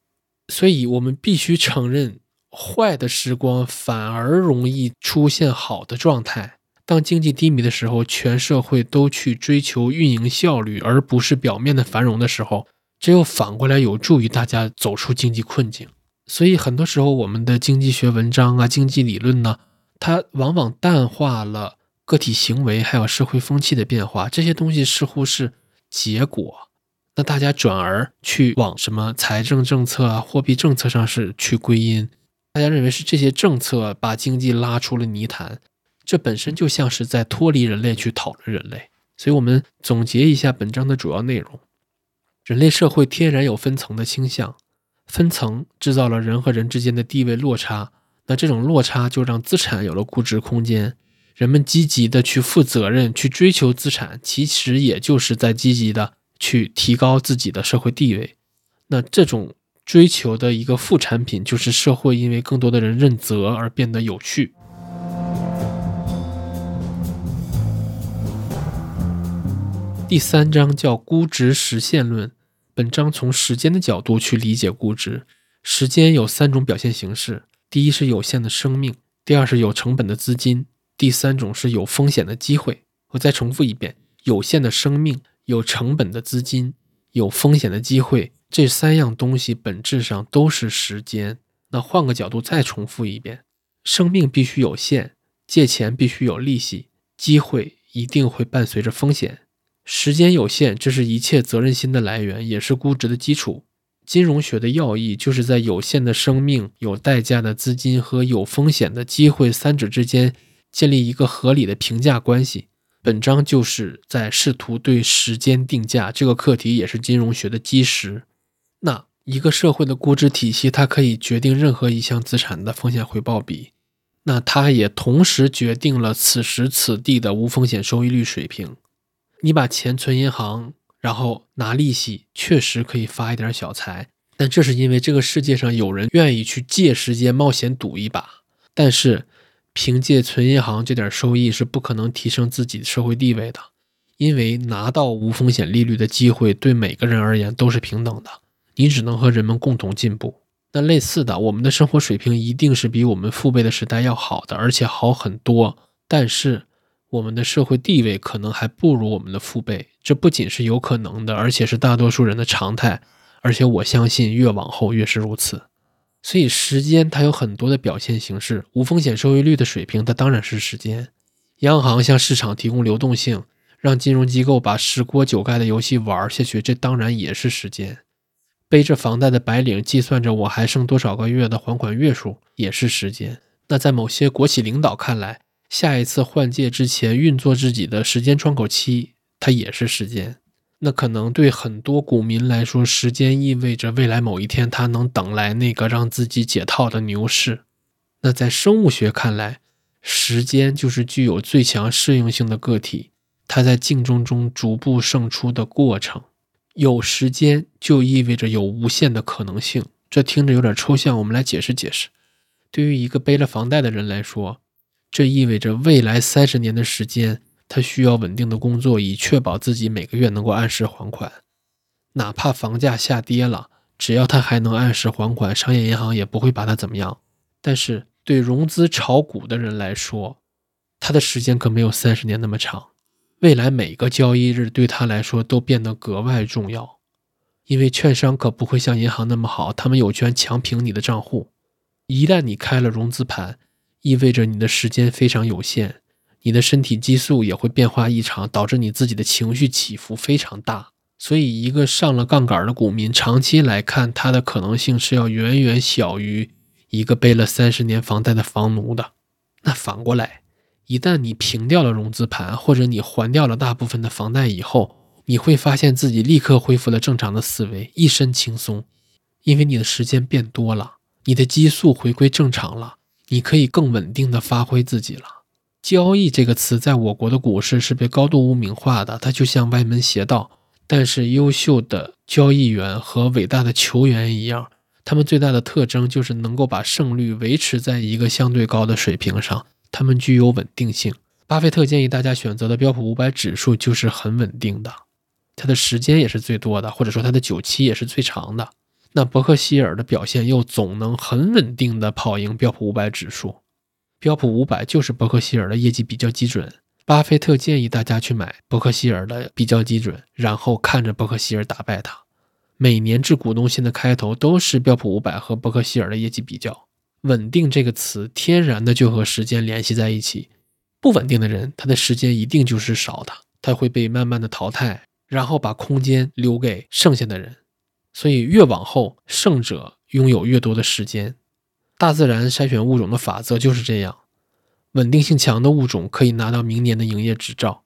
所以，我们必须承认，坏的时光反而容易出现好的状态。当经济低迷的时候，全社会都去追求运营效率，而不是表面的繁荣的时候，只有反过来有助于大家走出经济困境。所以，很多时候我们的经济学文章啊、经济理论呢，它往往淡化了个体行为还有社会风气的变化，这些东西似乎是结果。那大家转而去往什么财政政策啊、货币政策上是去归因，大家认为是这些政策把经济拉出了泥潭。这本身就像是在脱离人类去讨论人类，所以我们总结一下本章的主要内容：人类社会天然有分层的倾向，分层制造了人和人之间的地位落差，那这种落差就让资产有了估值空间。人们积极的去负责任、去追求资产，其实也就是在积极的去提高自己的社会地位。那这种追求的一个副产品，就是社会因为更多的人认责而变得有趣。第三章叫估值实现论。本章从时间的角度去理解估值。时间有三种表现形式：第一是有限的生命，第二是有成本的资金，第三种是有风险的机会。我再重复一遍：有限的生命、有成本的资金、有风险的机会，这三样东西本质上都是时间。那换个角度再重复一遍：生命必须有限，借钱必须有利息，机会一定会伴随着风险。时间有限，这是一切责任心的来源，也是估值的基础。金融学的要义就是在有限的生命、有代价的资金和有风险的机会三者之间建立一个合理的评价关系。本章就是在试图对时间定价这个课题，也是金融学的基石。那一个社会的估值体系，它可以决定任何一项资产的风险回报比，那它也同时决定了此时此地的无风险收益率水平。你把钱存银行，然后拿利息，确实可以发一点小财，但这是因为这个世界上有人愿意去借时间冒险赌一把。但是，凭借存银行这点收益是不可能提升自己社会地位的，因为拿到无风险利率的机会对每个人而言都是平等的，你只能和人们共同进步。那类似的，我们的生活水平一定是比我们父辈的时代要好的，而且好很多。但是，我们的社会地位可能还不如我们的父辈，这不仅是有可能的，而且是大多数人的常态。而且我相信越往后越是如此。所以时间它有很多的表现形式，无风险收益率的水平它当然是时间。央行向市场提供流动性，让金融机构把十锅九盖的游戏玩下去，这当然也是时间。背着房贷的白领计算着我还剩多少个月的还款月数，也是时间。那在某些国企领导看来，下一次换届之前运作自己的时间窗口期，它也是时间。那可能对很多股民来说，时间意味着未来某一天他能等来那个让自己解套的牛市。那在生物学看来，时间就是具有最强适应性的个体，它在竞争中逐步胜出的过程。有时间就意味着有无限的可能性。这听着有点抽象，我们来解释解释。对于一个背了房贷的人来说，这意味着未来三十年的时间，他需要稳定的工作，以确保自己每个月能够按时还款。哪怕房价下跌了，只要他还能按时还款，商业银行也不会把他怎么样。但是对融资炒股的人来说，他的时间可没有三十年那么长。未来每个交易日对他来说都变得格外重要，因为券商可不会像银行那么好，他们有权强平你的账户。一旦你开了融资盘，意味着你的时间非常有限，你的身体激素也会变化异常，导致你自己的情绪起伏非常大。所以一个上了杠杆的股民，长期来看，他的可能性是要远远小于一个背了三十年房贷的房奴的。那反过来，一旦你平掉了融资盘，或者你还掉了大部分的房贷以后，你会发现自己立刻恢复了正常的思维，一身轻松，因为你的时间变多了，你的激素回归正常了，你可以更稳定的发挥自己了。交易这个词在我国的股市是被高度污名化的，它就像歪门邪道。但是优秀的交易员和伟大的球员一样，他们最大的特征就是能够把胜率维持在一个相对高的水平上，他们具有稳定性。巴菲特建议大家选择的标普五百指数就是很稳定的。它的时间也是最多的，或者说它的久期也是最长的。那伯克希尔的表现又总能很稳定的跑赢标普五百指数。标普五百就是伯克希尔的业绩比较基准。巴菲特建议大家去买伯克希尔的比较基准，然后看着伯克希尔打败它。每年致股东信的开头都是标普五百和伯克希尔的业绩比较。稳定这个词天然的就和时间联系在一起。不稳定的人，他的时间一定就是少的，他会被慢慢的淘汰。然后把空间留给剩下的人，所以越往后，胜者拥有越多的时间。大自然筛选物种的法则就是这样：稳定性强的物种可以拿到明年的营业执照。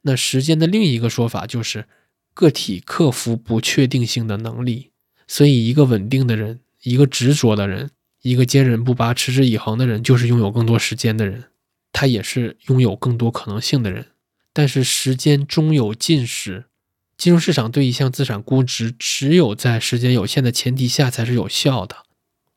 那时间的另一个说法就是个体克服不确定性的能力。所以，一个稳定的人，一个执着的人，一个坚韧不拔、持之以恒的人，就是拥有更多时间的人，他也是拥有更多可能性的人。但是，时间终有尽时。金融市场对一项资产估值，只有在时间有限的前提下才是有效的。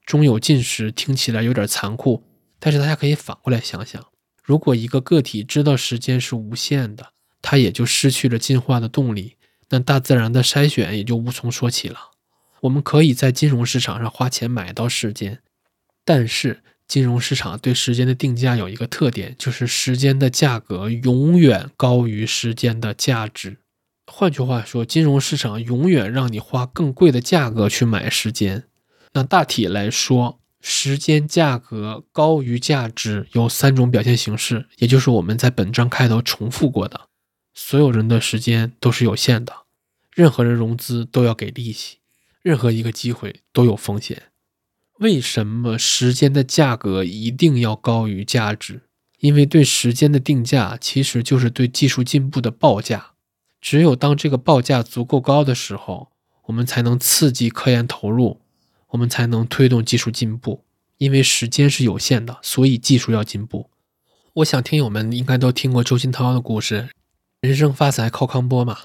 终有尽时听起来有点残酷，但是大家可以反过来想想：如果一个个体知道时间是无限的，它也就失去了进化的动力，那大自然的筛选也就无从说起了。我们可以在金融市场上花钱买到时间，但是金融市场对时间的定价有一个特点，就是时间的价格永远高于时间的价值。换句话说，金融市场永远让你花更贵的价格去买时间。那大体来说，时间价格高于价值有三种表现形式，也就是我们在本章开头重复过的：所有人的时间都是有限的，任何人融资都要给利息，任何一个机会都有风险。为什么时间的价格一定要高于价值？因为对时间的定价其实就是对技术进步的报价。只有当这个报价足够高的时候，我们才能刺激科研投入，我们才能推动技术进步。因为时间是有限的，所以技术要进步。我想听友们应该都听过周金涛的故事，“人生发财靠康波”嘛。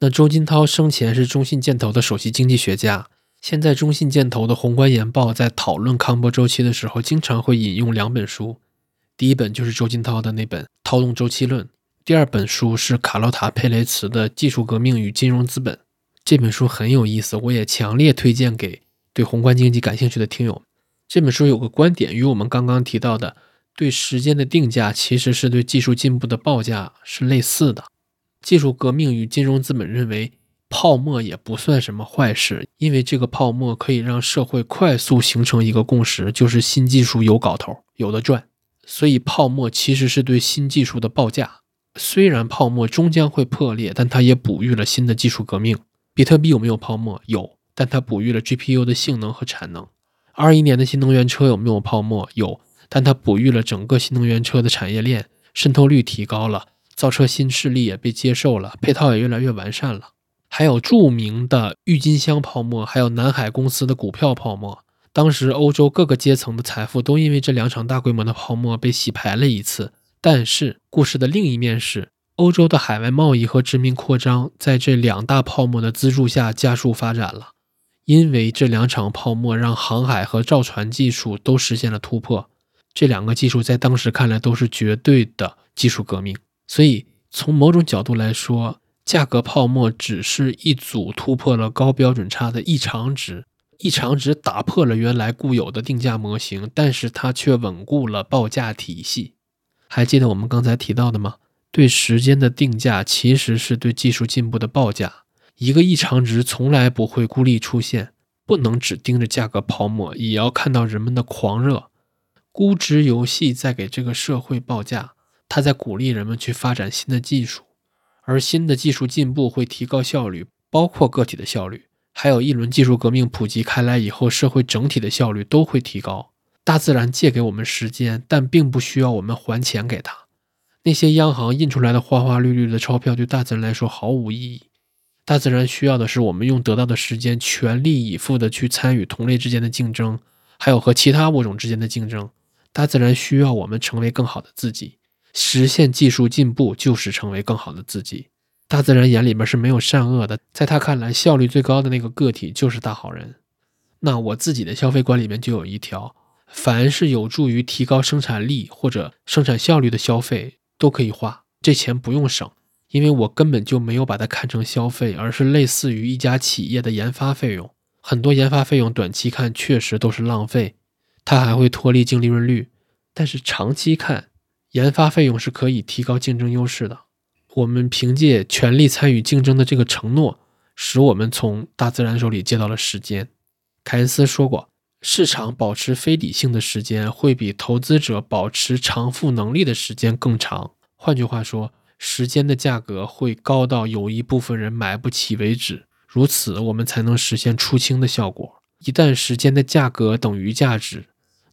那周金涛生前是中信建投的首席经济学家，现在中信建投的宏观研报在讨论康波周期的时候，经常会引用两本书，第一本就是周金涛的那本《套动周期论》。第二本书是卡洛塔·佩雷茨的《技术革命与金融资本》，这本书很有意思，我也强烈推荐给对宏观经济感兴趣的听友。这本书有个观点与我们刚刚提到的对时间的定价其实是对技术进步的报价是类似的。《技术革命与金融资本》认为泡沫也不算什么坏事，因为这个泡沫可以让社会快速形成一个共识，就是新技术有搞头，有的赚。所以泡沫其实是对新技术的报价。虽然泡沫终将会破裂，但它也哺育了新的技术革命。比特币有没有泡沫？有，但它哺育了 GPU 的性能和产能。二一年的新能源车有没有泡沫？有，但它哺育了整个新能源车的产业链，渗透率提高了，造车新势力也被接受了，配套也越来越完善了。还有著名的郁金香泡沫，还有南海公司的股票泡沫。当时欧洲各个阶层的财富都因为这两场大规模的泡沫被洗牌了一次。但是故事的另一面是，欧洲的海外贸易和殖民扩张在这两大泡沫的资助下加速发展了。因为这两场泡沫让航海和造船技术都实现了突破，这两个技术在当时看来都是绝对的技术革命。所以从某种角度来说，价格泡沫只是一组突破了高标准差的异常值，异常值打破了原来固有的定价模型，但是它却稳固了报价体系。还记得我们刚才提到的吗？对时间的定价其实是对技术进步的报价。一个异常值从来不会孤立出现，不能只盯着价格泡沫，也要看到人们的狂热。估值游戏在给这个社会报价，它在鼓励人们去发展新的技术。而新的技术进步会提高效率，包括个体的效率。还有一轮技术革命普及开来以后，社会整体的效率都会提高。大自然借给我们时间，但并不需要我们还钱给他。那些央行印出来的花花绿绿的钞票，对大自然来说毫无意义。大自然需要的是我们用得到的时间，全力以赴地去参与同类之间的竞争，还有和其他物种之间的竞争。大自然需要我们成为更好的自己，实现技术进步就是成为更好的自己。大自然眼里面是没有善恶的，在他看来，效率最高的那个个体就是大好人。那我自己的消费观里面就有一条：凡是有助于提高生产力或者生产效率的消费都可以花，这钱不用省，因为我根本就没有把它看成消费，而是类似于一家企业的研发费用。很多研发费用短期看确实都是浪费，它还会脱离净利润率，但是长期看，研发费用是可以提高竞争优势的。我们凭借全力参与竞争的这个承诺，使我们从大自然手里借到了时间。凯恩斯说过，市场保持非理性的时间会比投资者保持偿付能力的时间更长。换句话说，时间的价格会高到有一部分人买不起为止。如此，我们才能实现出清的效果。一旦时间的价格等于价值，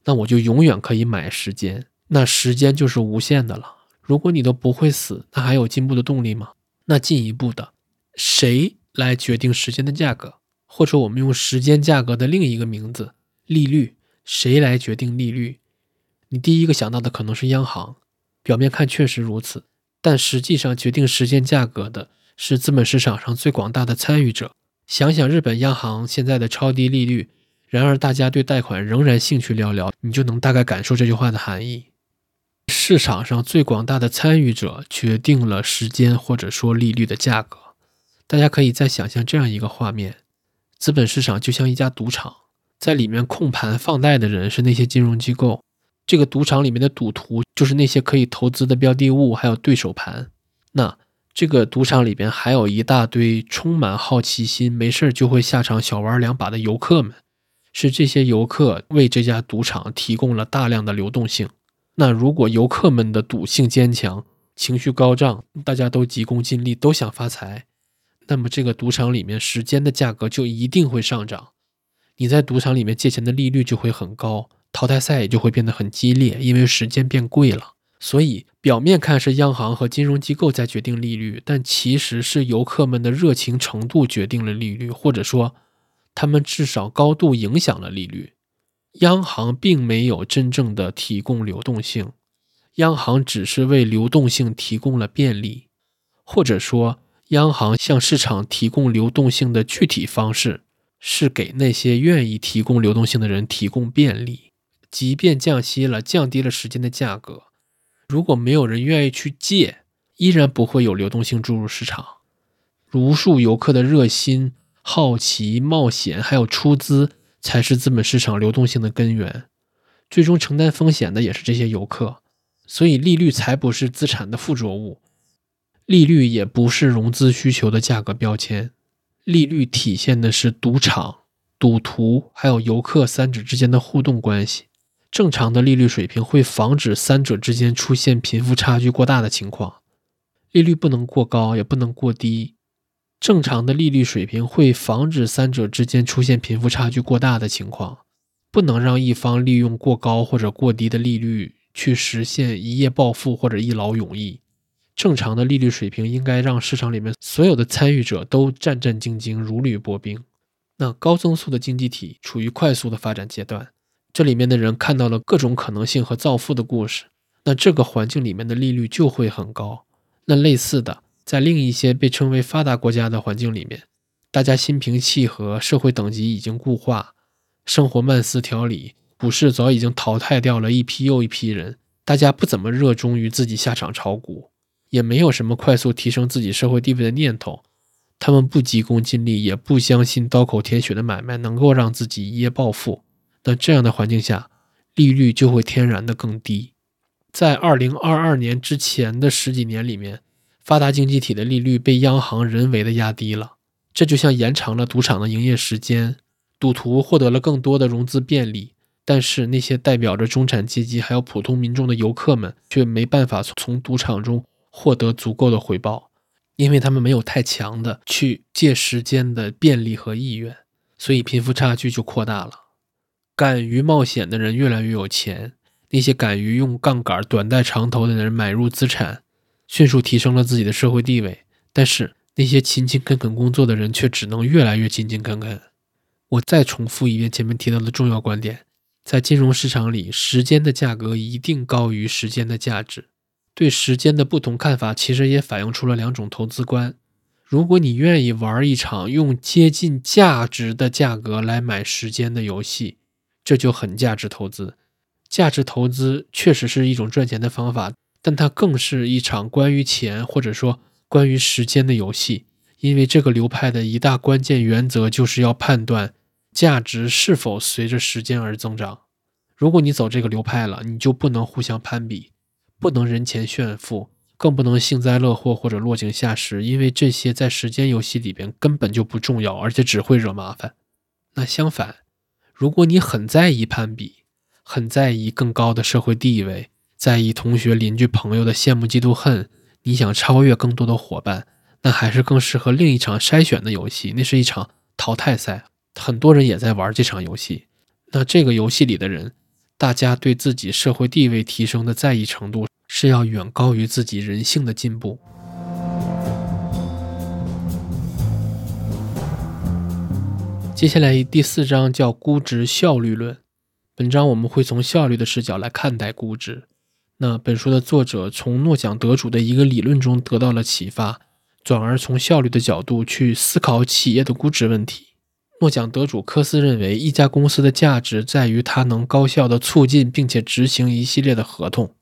那我就永远可以买时间，那时间就是无限的了。如果你都不会死，那还有进步的动力吗？那进一步的，谁来决定时间的价格？或者我们用时间价格的另一个名字——利率，谁来决定利率？你第一个想到的可能是央行，表面看确实如此，但实际上决定时间价格的是资本市场上最广大的参与者。想想日本央行现在的超低利率，然而大家对贷款仍然兴趣寥寥，你就能大概感受这句话的含义。市场上最广大的参与者决定了时间或者说利率的价格。大家可以再想象这样一个画面：资本市场就像一家赌场，在里面控盘放贷的人是那些金融机构，这个赌场里面的赌徒就是那些可以投资的标的物，还有对手盘。那这个赌场里边还有一大堆充满好奇心、没事儿就会下场小玩两把的游客们，是这些游客为这家赌场提供了大量的流动性。那如果游客们的赌性坚强，情绪高涨，大家都急功近利，都想发财，那么这个赌场里面时间的价格就一定会上涨。你在赌场里面借钱的利率就会很高，淘汰赛也就会变得很激烈，因为时间变贵了。所以表面看是央行和金融机构在决定利率，但其实是游客们的热情程度决定了利率，或者说他们至少高度影响了利率。央行并没有真正的提供流动性，央行只是为流动性提供了便利，或者说，央行向市场提供流动性的具体方式是给那些愿意提供流动性的人提供便利。即便降息了，降低了时间的价格，如果没有人愿意去借，依然不会有流动性注入市场。无数游客的热心、好奇、冒险，还有出资。才是资本市场流动性的根源，最终承担风险的也是这些游客，所以利率才不是资产的附着物，利率也不是融资需求的价格标签，利率体现的是赌场、赌徒还有游客三者之间的互动关系。正常的利率水平会防止三者之间出现贫富差距过大的情况，利率不能过高，也不能过低。正常的利率水平会防止三者之间出现贫富差距过大的情况，不能让一方利用过高或者过低的利率去实现一夜暴富或者一劳永逸。正常的利率水平应该让市场里面所有的参与者都战战兢兢、如履薄冰。那高增速的经济体处于快速的发展阶段，这里面的人看到了各种可能性和造富的故事，那这个环境里面的利率就会很高。那类似的。在另一些被称为发达国家的环境里面，大家心平气和，社会等级已经固化，生活慢思条理，股市早已经淘汰掉了一批又一批人，大家不怎么热衷于自己下场炒股，也没有什么快速提升自己社会地位的念头，他们不急功近利，也不相信刀口舔血的买卖能够让自己一夜暴富。那这样的环境下，利率就会天然的更低。在二零二二年之前的十几年里面。发达经济体的利率被央行人为的压低了，这就像延长了赌场的营业时间，赌徒获得了更多的融资便利，但是那些代表着中产阶级还有普通民众的游客们却没办法从赌场中获得足够的回报，因为他们没有太强的去借时间的便利和意愿，所以贫富差距就扩大了。敢于冒险的人越来越有钱，那些敢于用杠杆短贷长投的人买入资产，迅速提升了自己的社会地位。但是那些勤勤恳恳工作的人却只能越来越勤勤恳恳。我再重复一遍前面提到的重要观点：在金融市场里，时间的价格一定高于时间的价值。对时间的不同看法，其实也反映出了两种投资观。如果你愿意玩一场用接近价值的价格来买时间的游戏，这就很价值投资。价值投资确实是一种赚钱的方法，但它更是一场关于钱或者说关于时间的游戏。因为这个流派的一大关键原则就是要判断价值是否随着时间而增长。如果你走这个流派了，你就不能互相攀比。不能人前炫富，更不能幸灾乐祸或者落井下石，因为这些在时间游戏里边根本就不重要，而且只会惹麻烦。那相反，如果你很在意攀比，很在意更高的社会地位，在意同学、邻居、朋友的羡慕、嫉妒、恨，你想超越更多的伙伴，那还是更适合另一场筛选的游戏，那是一场淘汰赛。很多人也在玩这场游戏。那这个游戏里的人。大家对自己社会地位提升的在意程度是要远高于自己人性的进步。接下来第四章叫估值效率论。本章我们会从效率的视角来看待估值。那本书的作者从诺奖得主的一个理论中得到了启发，转而从效率的角度去思考企业的估值问题。诺奖得主科斯认为，一家公司的价值在于它能高效地促进并且执行一系列的合同。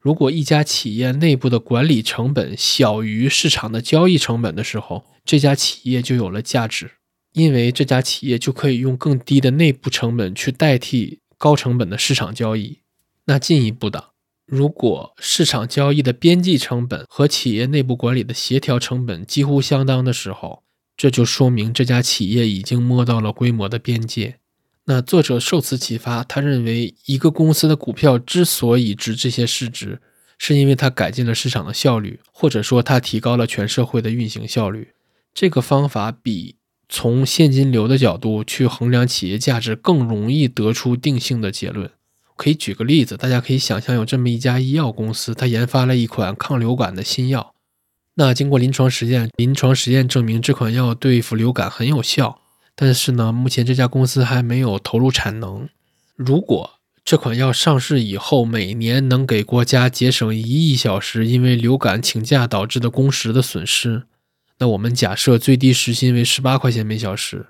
如果一家企业内部的管理成本小于市场的交易成本的时候，这家企业就有了价值，因为这家企业就可以用更低的内部成本去代替高成本的市场交易。那进一步的，如果市场交易的边际成本和企业内部管理的协调成本几乎相当的时候，这就说明这家企业已经摸到了规模的边界。那作者受此启发，他认为一个公司的股票之所以值这些市值，是因为它改进了市场的效率，或者说它提高了全社会的运行效率。这个方法比从现金流的角度去衡量企业价值更容易得出定性的结论。可以举个例子，大家可以想象有这么一家医药公司，它研发了一款抗流感的新药。那经过临床实验，临床实验证明这款药对付流感很有效。但是呢，目前这家公司还没有投入产能。如果这款药上市以后，每年能给国家节省一亿小时因为流感请假导致的工时的损失，那我们假设最低时薪为十八块钱每小时，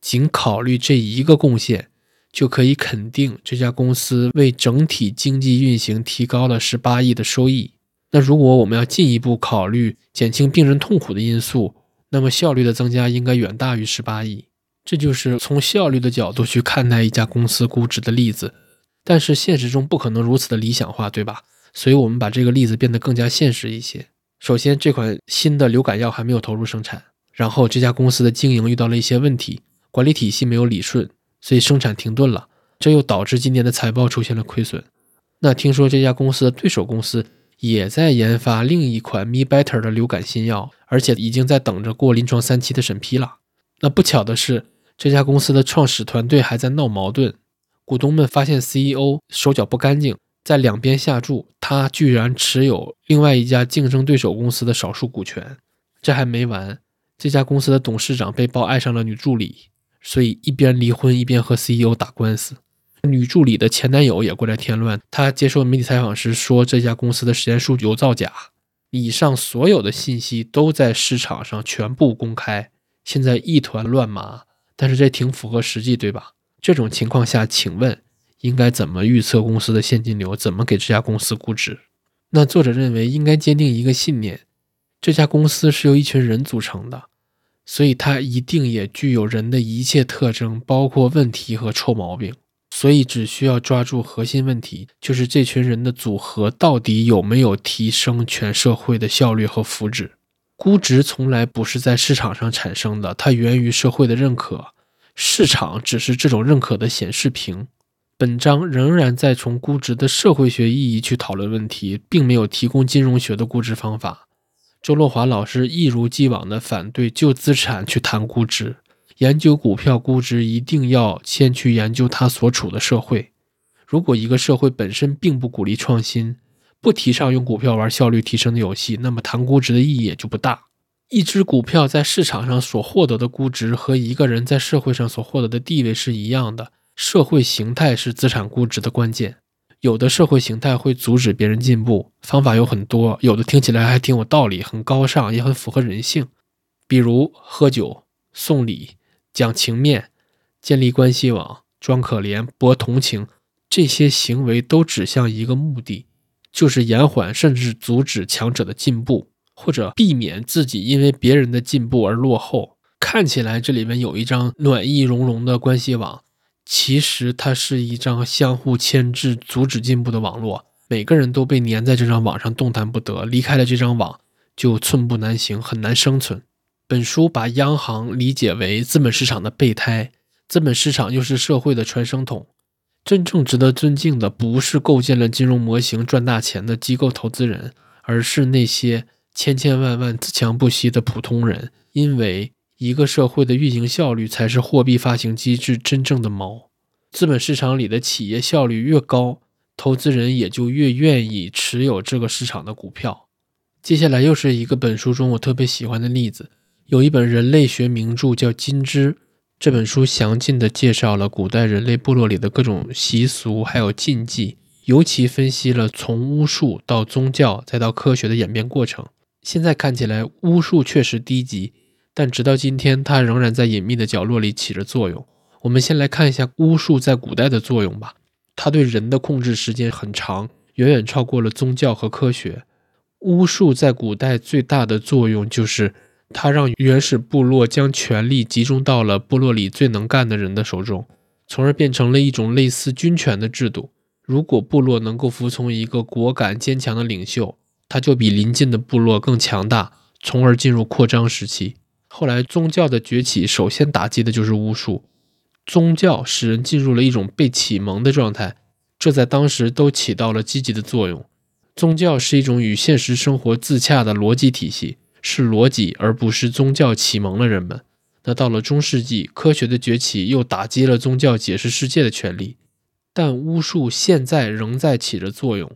仅考虑这一个贡献，就可以肯定这家公司为整体经济运行提高了十八亿的收益。那如果我们要进一步考虑减轻病人痛苦的因素，那么效率的增加应该远大于十八亿。这就是从效率的角度去看待一家公司估值的例子。但是现实中不可能如此的理想化，对吧？所以我们把这个例子变得更加现实一些。首先，这款新的流感药还没有投入生产，然后这家公司的经营遇到了一些问题，管理体系没有理顺，所以生产停顿了，这又导致今年的财报出现了亏损。那听说这家公司的对手公司。也在研发另一款 Me Better 的流感新药，而且已经在等着过临床三期的审批了。那不巧的是，这家公司的创始团队还在闹矛盾，股东们发现 CEO 手脚不干净，在两边下注，他居然持有另外一家竞争对手公司的少数股权。这还没完，这家公司的董事长被曝爱上了女助理，所以一边离婚一边和 CEO 打官司。女助理的前男友也过来添乱。他接受媒体采访时说：“这家公司的实验数据有造假。”以上所有的信息都在市场上全部公开，现在一团乱麻。但是这挺符合实际，对吧？这种情况下，请问应该怎么预测公司的现金流？怎么给这家公司估值？那作者认为应该坚定一个信念：这家公司是由一群人组成的，所以它一定也具有人的一切特征，包括问题和臭毛病。所以只需要抓住核心问题，就是这群人的组合到底有没有提升全社会的效率和福祉。估值从来不是在市场上产生的，它源于社会的认可，市场只是这种认可的显示屏。本章仍然在从估值的社会学意义去讨论问题，并没有提供金融学的估值方法。周洛华老师一如既往地反对就资产去谈估值。研究股票估值，一定要先去研究它所处的社会。如果一个社会本身并不鼓励创新，不提倡用股票玩效率提升的游戏，那么谈估值的意义也就不大。一只股票在市场上所获得的估值，和一个人在社会上所获得的地位是一样的。社会形态是资产估值的关键。有的社会形态会阻止别人进步，方法有很多，有的听起来还挺有道理，很高尚，也很符合人性。比如喝酒、送礼、讲情面、建立关系网、装可怜、博同情，这些行为都指向一个目的，就是延缓甚至阻止强者的进步，或者避免自己因为别人的进步而落后。看起来这里面有一张暖意融融的关系网。其实它是一张相互牵制、阻止进步的网络，每个人都被粘在这张网上，动弹不得。离开了这张网，就寸步难行，很难生存。本书把央行理解为资本市场的备胎，资本市场又是社会的传声筒。真正值得尊敬的，不是构建了金融模型赚大钱的机构投资人，而是那些千千万万自强不息的普通人，因为。一个社会的运行效率才是货币发行机制真正的锚。资本市场里的企业效率越高，投资人也就越愿意持有这个市场的股票。接下来又是一个本书中我特别喜欢的例子，有一本人类学名著叫《金枝》，这本书详尽地介绍了古代人类部落里的各种习俗还有禁忌，尤其分析了从巫术到宗教再到科学的演变过程。现在看起来，巫术确实低级。但直到今天，它仍然在隐秘的角落里起着作用。我们先来看一下巫术在古代的作用吧。它对人的控制时间很长，远远超过了宗教和科学。巫术在古代最大的作用就是，它让原始部落将权力集中到了部落里最能干的人的手中，从而变成了一种类似军权的制度。如果部落能够服从一个果敢坚强的领袖，他就比邻近的部落更强大，从而进入扩张时期。后来，宗教的崛起首先打击的就是巫术。宗教使人进入了一种被启蒙的状态，这在当时都起到了积极的作用。宗教是一种与现实生活自洽的逻辑体系，是逻辑而不是宗教启蒙了人们。那到了中世纪，科学的崛起又打击了宗教解释世界的权利。但巫术现在仍在起着作用，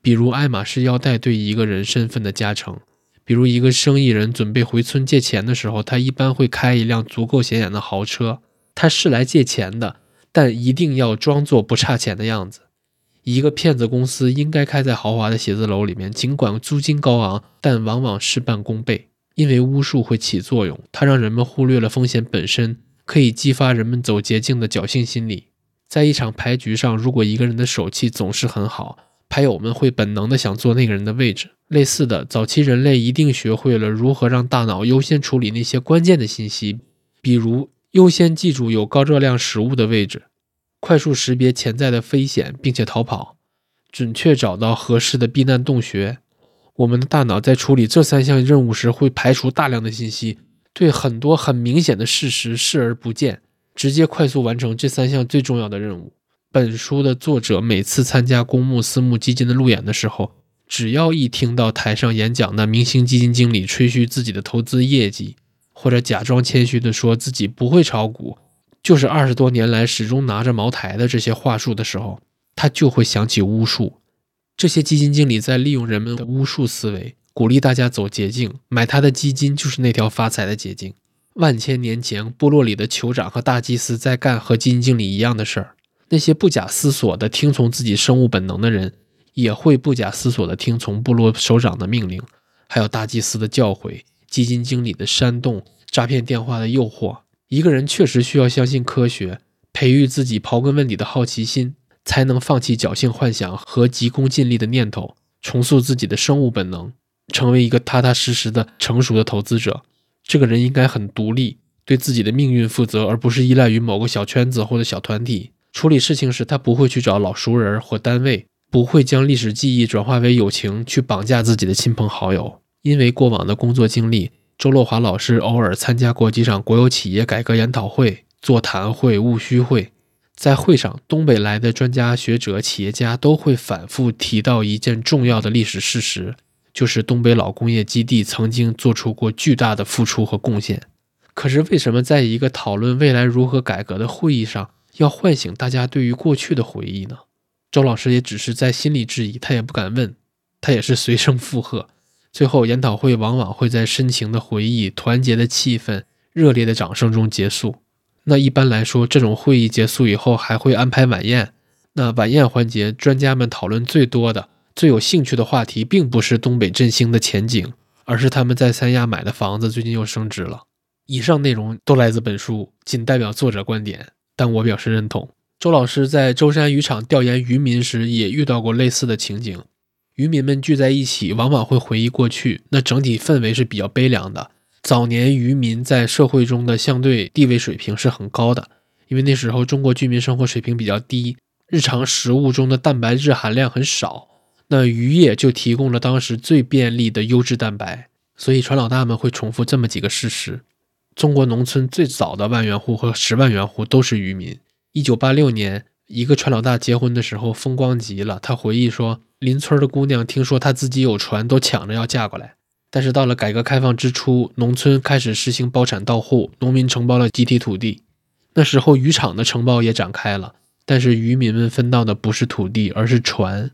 比如爱马仕腰带对一个人身份的加成。比如，一个生意人准备回村借钱的时候，他一般会开一辆足够显眼的豪车。他是来借钱的，但一定要装作不差钱的样子。一个骗子公司应该开在豪华的写字楼里面，尽管租金高昂，但往往事半功倍，因为巫术会起作用，它让人们忽略了风险本身，可以激发人们走捷径的侥幸心理。在一场牌局上，如果一个人的手气总是很好，牌友们会本能的想坐那个人的位置。类似的，早期人类一定学会了如何让大脑优先处理那些关键的信息，比如优先记住有高热量食物的位置，快速识别潜在的危险并且逃跑，准确找到合适的避难洞穴。我们的大脑在处理这三项任务时，会排除大量的信息，对很多很明显的事实视而不见，直接快速完成这三项最重要的任务。本书的作者每次参加公募私募基金的路演的时候。只要一听到台上演讲的明星基金经理吹嘘自己的投资业绩，或者假装谦虚地说自己不会炒股，就是二十多年来始终拿着茅台的这些话术的时候，他就会想起巫术。这些基金经理在利用人们的巫术思维，鼓励大家走捷径，买他的基金就是那条发财的捷径。万千年前，部落里的酋长和大祭司在干和基金经理一样的事儿，那些不假思索地听从自己生物本能的人。也会不假思索地听从部落首长的命令，还有大祭司的教诲、基金经理的煽动、诈骗电话的诱惑。一个人确实需要相信科学，培育自己刨根问底的好奇心，才能放弃侥幸幻想和急功近利的念头，重塑自己的生物本能，成为一个踏踏实实的成熟的投资者。这个人应该很独立，对自己的命运负责，而不是依赖于某个小圈子或者小团体。处理事情时，他不会去找老熟人或单位。不会将历史记忆转化为友情去绑架自己的亲朋好友，因为过往的工作经历，周洛华老师偶尔参加过几场国有企业改革研讨会、座谈会、务虚会。在会上，东北来的专家学者、企业家都会反复提到一件重要的历史事实，就是东北老工业基地曾经做出过巨大的付出和贡献。可是为什么在一个讨论未来如何改革的会议上，要唤醒大家对于过去的回忆呢？周老师也只是在心里质疑，他也不敢问，他也是随声附和。最后，研讨会往往会在深情的回忆、团结的气氛、热烈的掌声中结束。那一般来说，这种会议结束以后还会安排晚宴。那晚宴环节，专家们讨论最多的、最有兴趣的话题，并不是东北振兴的前景，而是他们在三亚买的房子最近又升值了。以上内容都来自本书，仅代表作者观点，但我表示认同。周老师在舟山渔场调研渔民时，也遇到过类似的情景。渔民们聚在一起，往往会回忆过去，那整体氛围是比较悲凉的。早年渔民在社会中的相对地位水平是很高的，因为那时候中国居民生活水平比较低，日常食物中的蛋白质含量很少，那渔业就提供了当时最便利的优质蛋白。所以船老大们会重复这么几个事实。中国农村最早的万元户和十万元户都是渔民。一九八六年，一个船老大结婚的时候风光极了。他回忆说，邻村的姑娘听说他自己有船，都抢着要嫁过来。但是到了改革开放之初，农村开始实行包产到户，农民承包了集体土地。那时候渔场的承包也展开了，但是渔民们分到的不是土地，而是船。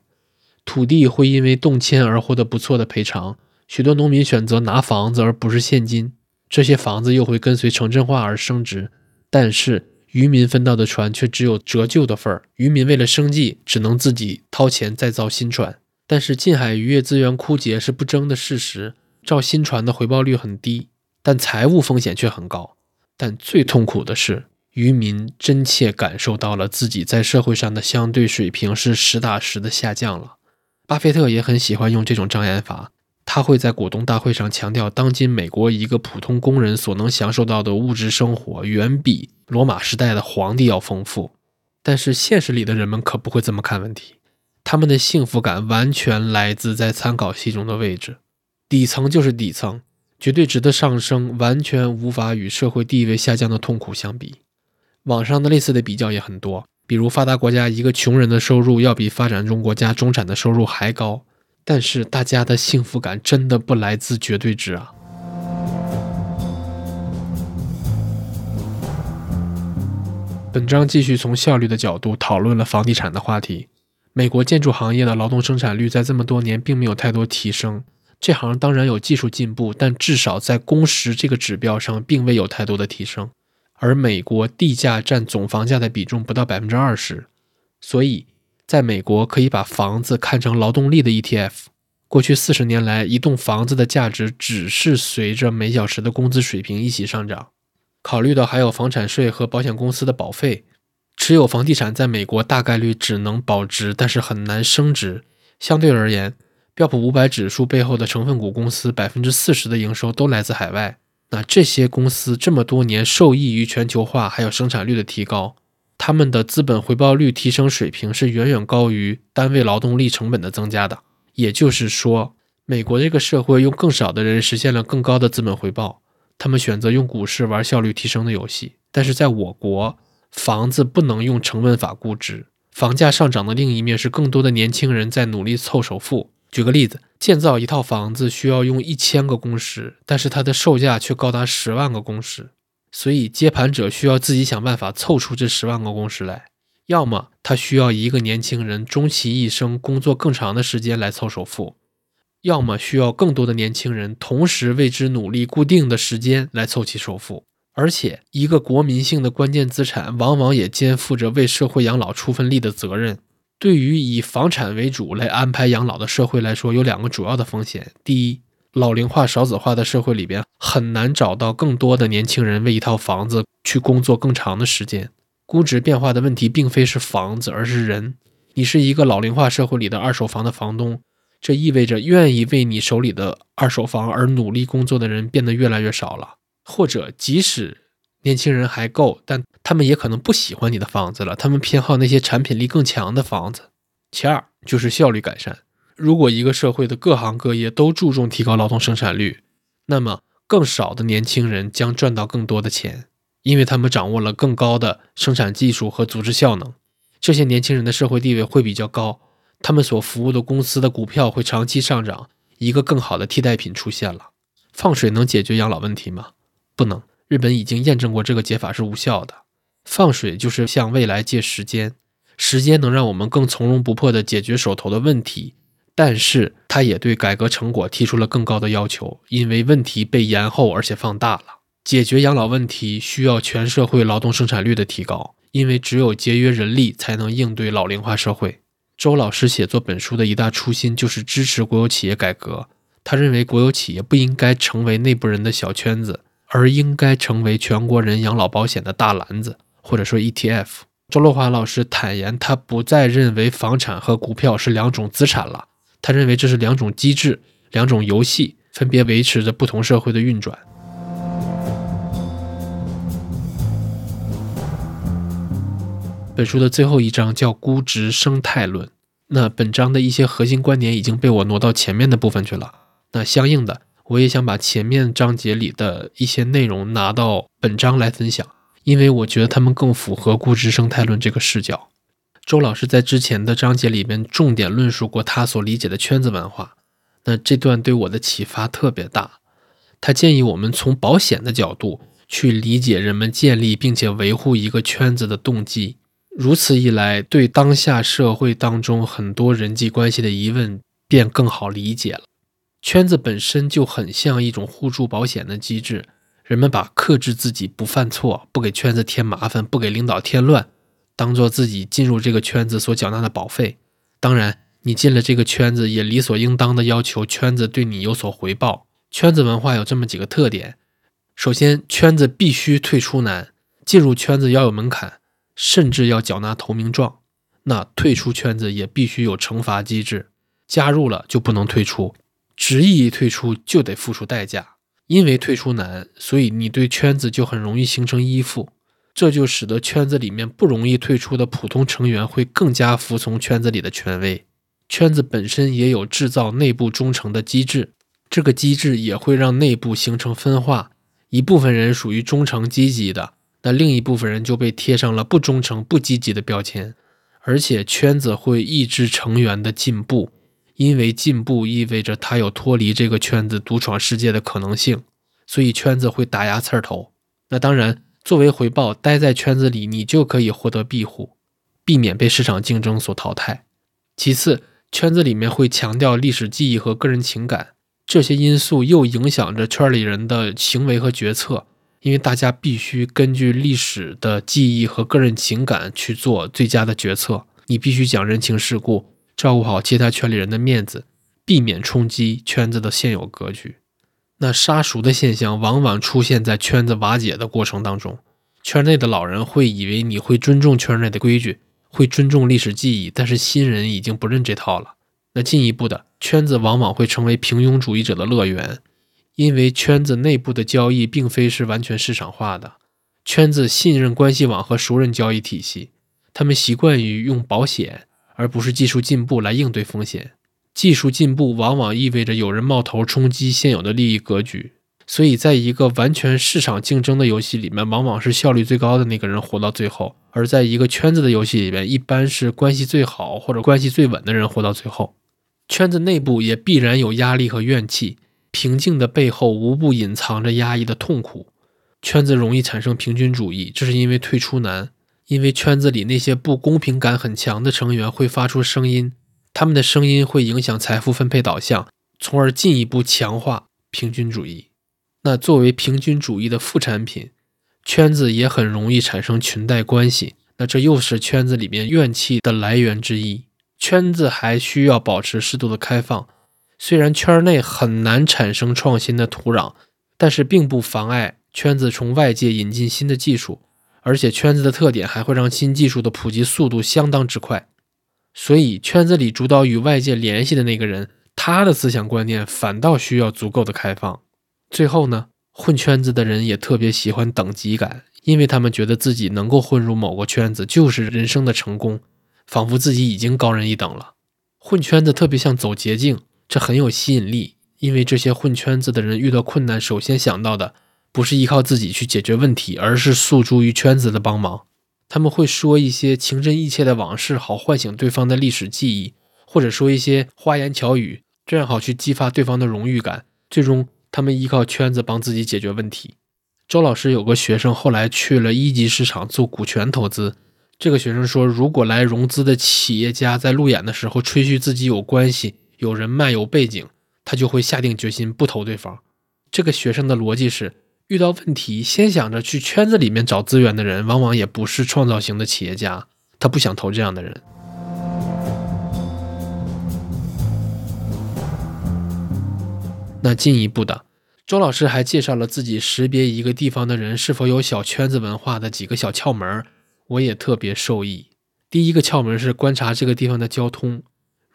土地会因为动迁而获得不错的赔偿，许多农民选择拿房子而不是现金。这些房子又会跟随城镇化而升值，但是渔民分到的船却只有折旧的份儿。渔民为了生计，只能自己掏钱再造新船。但是近海渔业资源枯竭是不争的事实，造新船的回报率很低，但财务风险却很高。但最痛苦的是，渔民真切感受到了自己在社会上的相对水平是实打实的下降了。巴菲特也很喜欢用这种障眼法。他会在股东大会上强调，当今美国一个普通工人所能享受到的物质生活，远比罗马时代的皇帝要丰富。但是现实里的人们可不会这么看问题，他们的幸福感完全来自在参考系中的位置，底层就是底层，绝对值的上升，完全无法与社会地位下降的痛苦相比。网上的类似的比较也很多，比如发达国家一个穷人的收入要比发展中国家中产的收入还高。但是大家的幸福感真的不来自绝对值啊！本章继续从效率的角度讨论了房地产的话题。美国建筑行业的劳动生产率在这么多年并没有太多提升，这行当然有技术进步，但至少在工时这个指标上并未有太多的提升。而美国地价占总房价的比重不到百分之二十，所以。在美国，可以把房子看成劳动力的 ETF。过去四十年来，一栋房子的价值只是随着每小时的工资水平一起上涨。考虑到还有房产税和保险公司的保费，持有房地产在美国大概率只能保值，但是很难升值。相对而言，标普五百指数背后的成分股公司百分之四十的营收都来自海外。那这些公司这么多年受益于全球化，还有生产率的提高。他们的资本回报率提升水平是远远高于单位劳动力成本的增加的。也就是说，美国这个社会用更少的人实现了更高的资本回报。他们选择用股市玩效率提升的游戏。但是在我国，房子不能用成本法估值。房价上涨的另一面是更多的年轻人在努力凑首付。举个例子，建造一套房子需要用一千个工时，但是它的售价却高达十万个工时。所以，接盘者需要自己想办法凑出这十万个工时来，要么他需要一个年轻人终其一生工作更长的时间来凑首付，要么需要更多的年轻人同时为之努力固定的时间来凑齐首付。而且，一个国民性的关键资产往往也肩负着为社会养老出份力的责任。对于以房产为主来安排养老的社会来说，有两个主要的风险：第一，老龄化、少子化的社会里边，很难找到更多的年轻人为一套房子去工作更长的时间。估值变化的问题并非是房子，而是人。你是一个老龄化社会里的二手房的房东，这意味着愿意为你手里的二手房而努力工作的人变得越来越少了。或者，即使年轻人还够，但他们也可能不喜欢你的房子了，他们偏好那些产品力更强的房子。其二就是效率改善。如果一个社会的各行各业都注重提高劳动生产率，那么更少的年轻人将赚到更多的钱，因为他们掌握了更高的生产技术和组织效能。这些年轻人的社会地位会比较高，他们所服务的公司的股票会长期上涨，一个更好的替代品出现了。放水能解决养老问题吗？不能。日本已经验证过这个解法是无效的。放水就是向未来借时间，时间能让我们更从容不迫地解决手头的问题，但是它也对改革成果提出了更高的要求，因为问题被延后而且放大了。解决养老问题需要全社会劳动生产率的提高，因为只有节约人力才能应对老龄化社会。周老师写作本书的一大初心就是支持国有企业改革，他认为国有企业不应该成为内部人的小圈子。而应该成为全国人养老保险的大篮子，或者说 ETF。周洛华老师坦言，他不再认为房产和股票是两种资产了，他认为这是两种机制、两种游戏，分别维持着不同社会的运转。本书的最后一章叫估值生态论，那本章的一些核心观点已经被我挪到前面的部分去了，那相应的。我也想把前面章节里的一些内容拿到本章来分享，因为我觉得他们更符合估值生态论这个视角。周老师在之前的章节里边重点论述过他所理解的圈子文化，那这段对我的启发特别大。他建议我们从保险的角度去理解人们建立并且维护一个圈子的动机，如此一来，对当下社会当中很多人际关系的疑问便更好理解了。圈子本身就很像一种互助保险的机制，人们把克制自己不犯错、不给圈子添麻烦、不给领导添乱，当做自己进入这个圈子所缴纳的保费。当然，你进了这个圈子，也理所应当的要求圈子对你有所回报。圈子文化有这么几个特点：首先，圈子必须退出难，进入圈子要有门槛，甚至要缴纳投名状。那退出圈子也必须有惩罚机制，加入了就不能退出。执意退出就得付出代价，因为退出难，所以你对圈子就很容易形成依附，这就使得圈子里面不容易退出的普通成员会更加服从圈子里的权威。圈子本身也有制造内部忠诚的机制，这个机制也会让内部形成分化，一部分人属于忠诚积极的，那另一部分人就被贴上了不忠诚不积极的标签，而且圈子会抑制成员的进步。因为进步意味着他有脱离这个圈子、独闯世界的可能性，所以圈子会打压刺儿头。那当然，作为回报，待在圈子里，你就可以获得庇护，避免被市场竞争所淘汰。其次，圈子里面会强调历史记忆和个人情感，这些因素又影响着圈里人的行为和决策，因为大家必须根据历史的记忆和个人情感去做最佳的决策。你必须讲人情世故。照顾好其他圈里人的面子，避免冲击圈子的现有格局。那杀熟的现象往往出现在圈子瓦解的过程当中。圈内的老人会以为你会尊重圈内的规矩，会尊重历史记忆，但是新人已经不认这套了。那进一步的，圈子往往会成为平庸主义者的乐园，因为圈子内部的交易并非是完全市场化的。圈子信任关系网和熟人交易体系，他们习惯于用保险。而不是技术进步来应对风险，技术进步往往意味着有人冒头冲击现有的利益格局，所以在一个完全市场竞争的游戏里面，往往是效率最高的那个人活到最后；而在一个圈子的游戏里面，一般是关系最好或者关系最稳的人活到最后。圈子内部也必然有压力和怨气，平静的背后无不隐藏着压抑的痛苦。圈子容易产生平均主义，这是因为退出难。因为圈子里那些不公平感很强的成员会发出声音，他们的声音会影响财富分配导向，从而进一步强化平均主义。那作为平均主义的副产品，圈子也很容易产生裙带关系。那这又是圈子里面怨气的来源之一。圈子还需要保持适度的开放，虽然圈内很难产生创新的土壤，但是并不妨碍圈子从外界引进新的技术。而且圈子的特点还会让新技术的普及速度相当之快，所以圈子里主导与外界联系的那个人，他的思想观念反倒需要足够的开放。最后呢，混圈子的人也特别喜欢等级感，因为他们觉得自己能够混入某个圈子就是人生的成功，仿佛自己已经高人一等了。混圈子特别像走捷径，这很有吸引力，因为这些混圈子的人遇到困难，首先想到的。不是依靠自己去解决问题，而是诉诸于圈子的帮忙。他们会说一些情真意切的往事，好唤醒对方的历史记忆，或者说一些花言巧语这样好去激发对方的荣誉感，最终他们依靠圈子帮自己解决问题。周老师有个学生后来去了一级市场做股权投资，这个学生说，如果来融资的企业家在路演的时候吹嘘自己有关系、有人脉、有背景，他就会下定决心不投对方。这个学生的逻辑是，遇到问题先想着去圈子里面找资源的人，往往也不是创造型的企业家，他不想投这样的人。那进一步的，周老师还介绍了自己识别一个地方的人是否有小圈子文化的几个小窍门，我也特别受益。第一个窍门是观察这个地方的交通，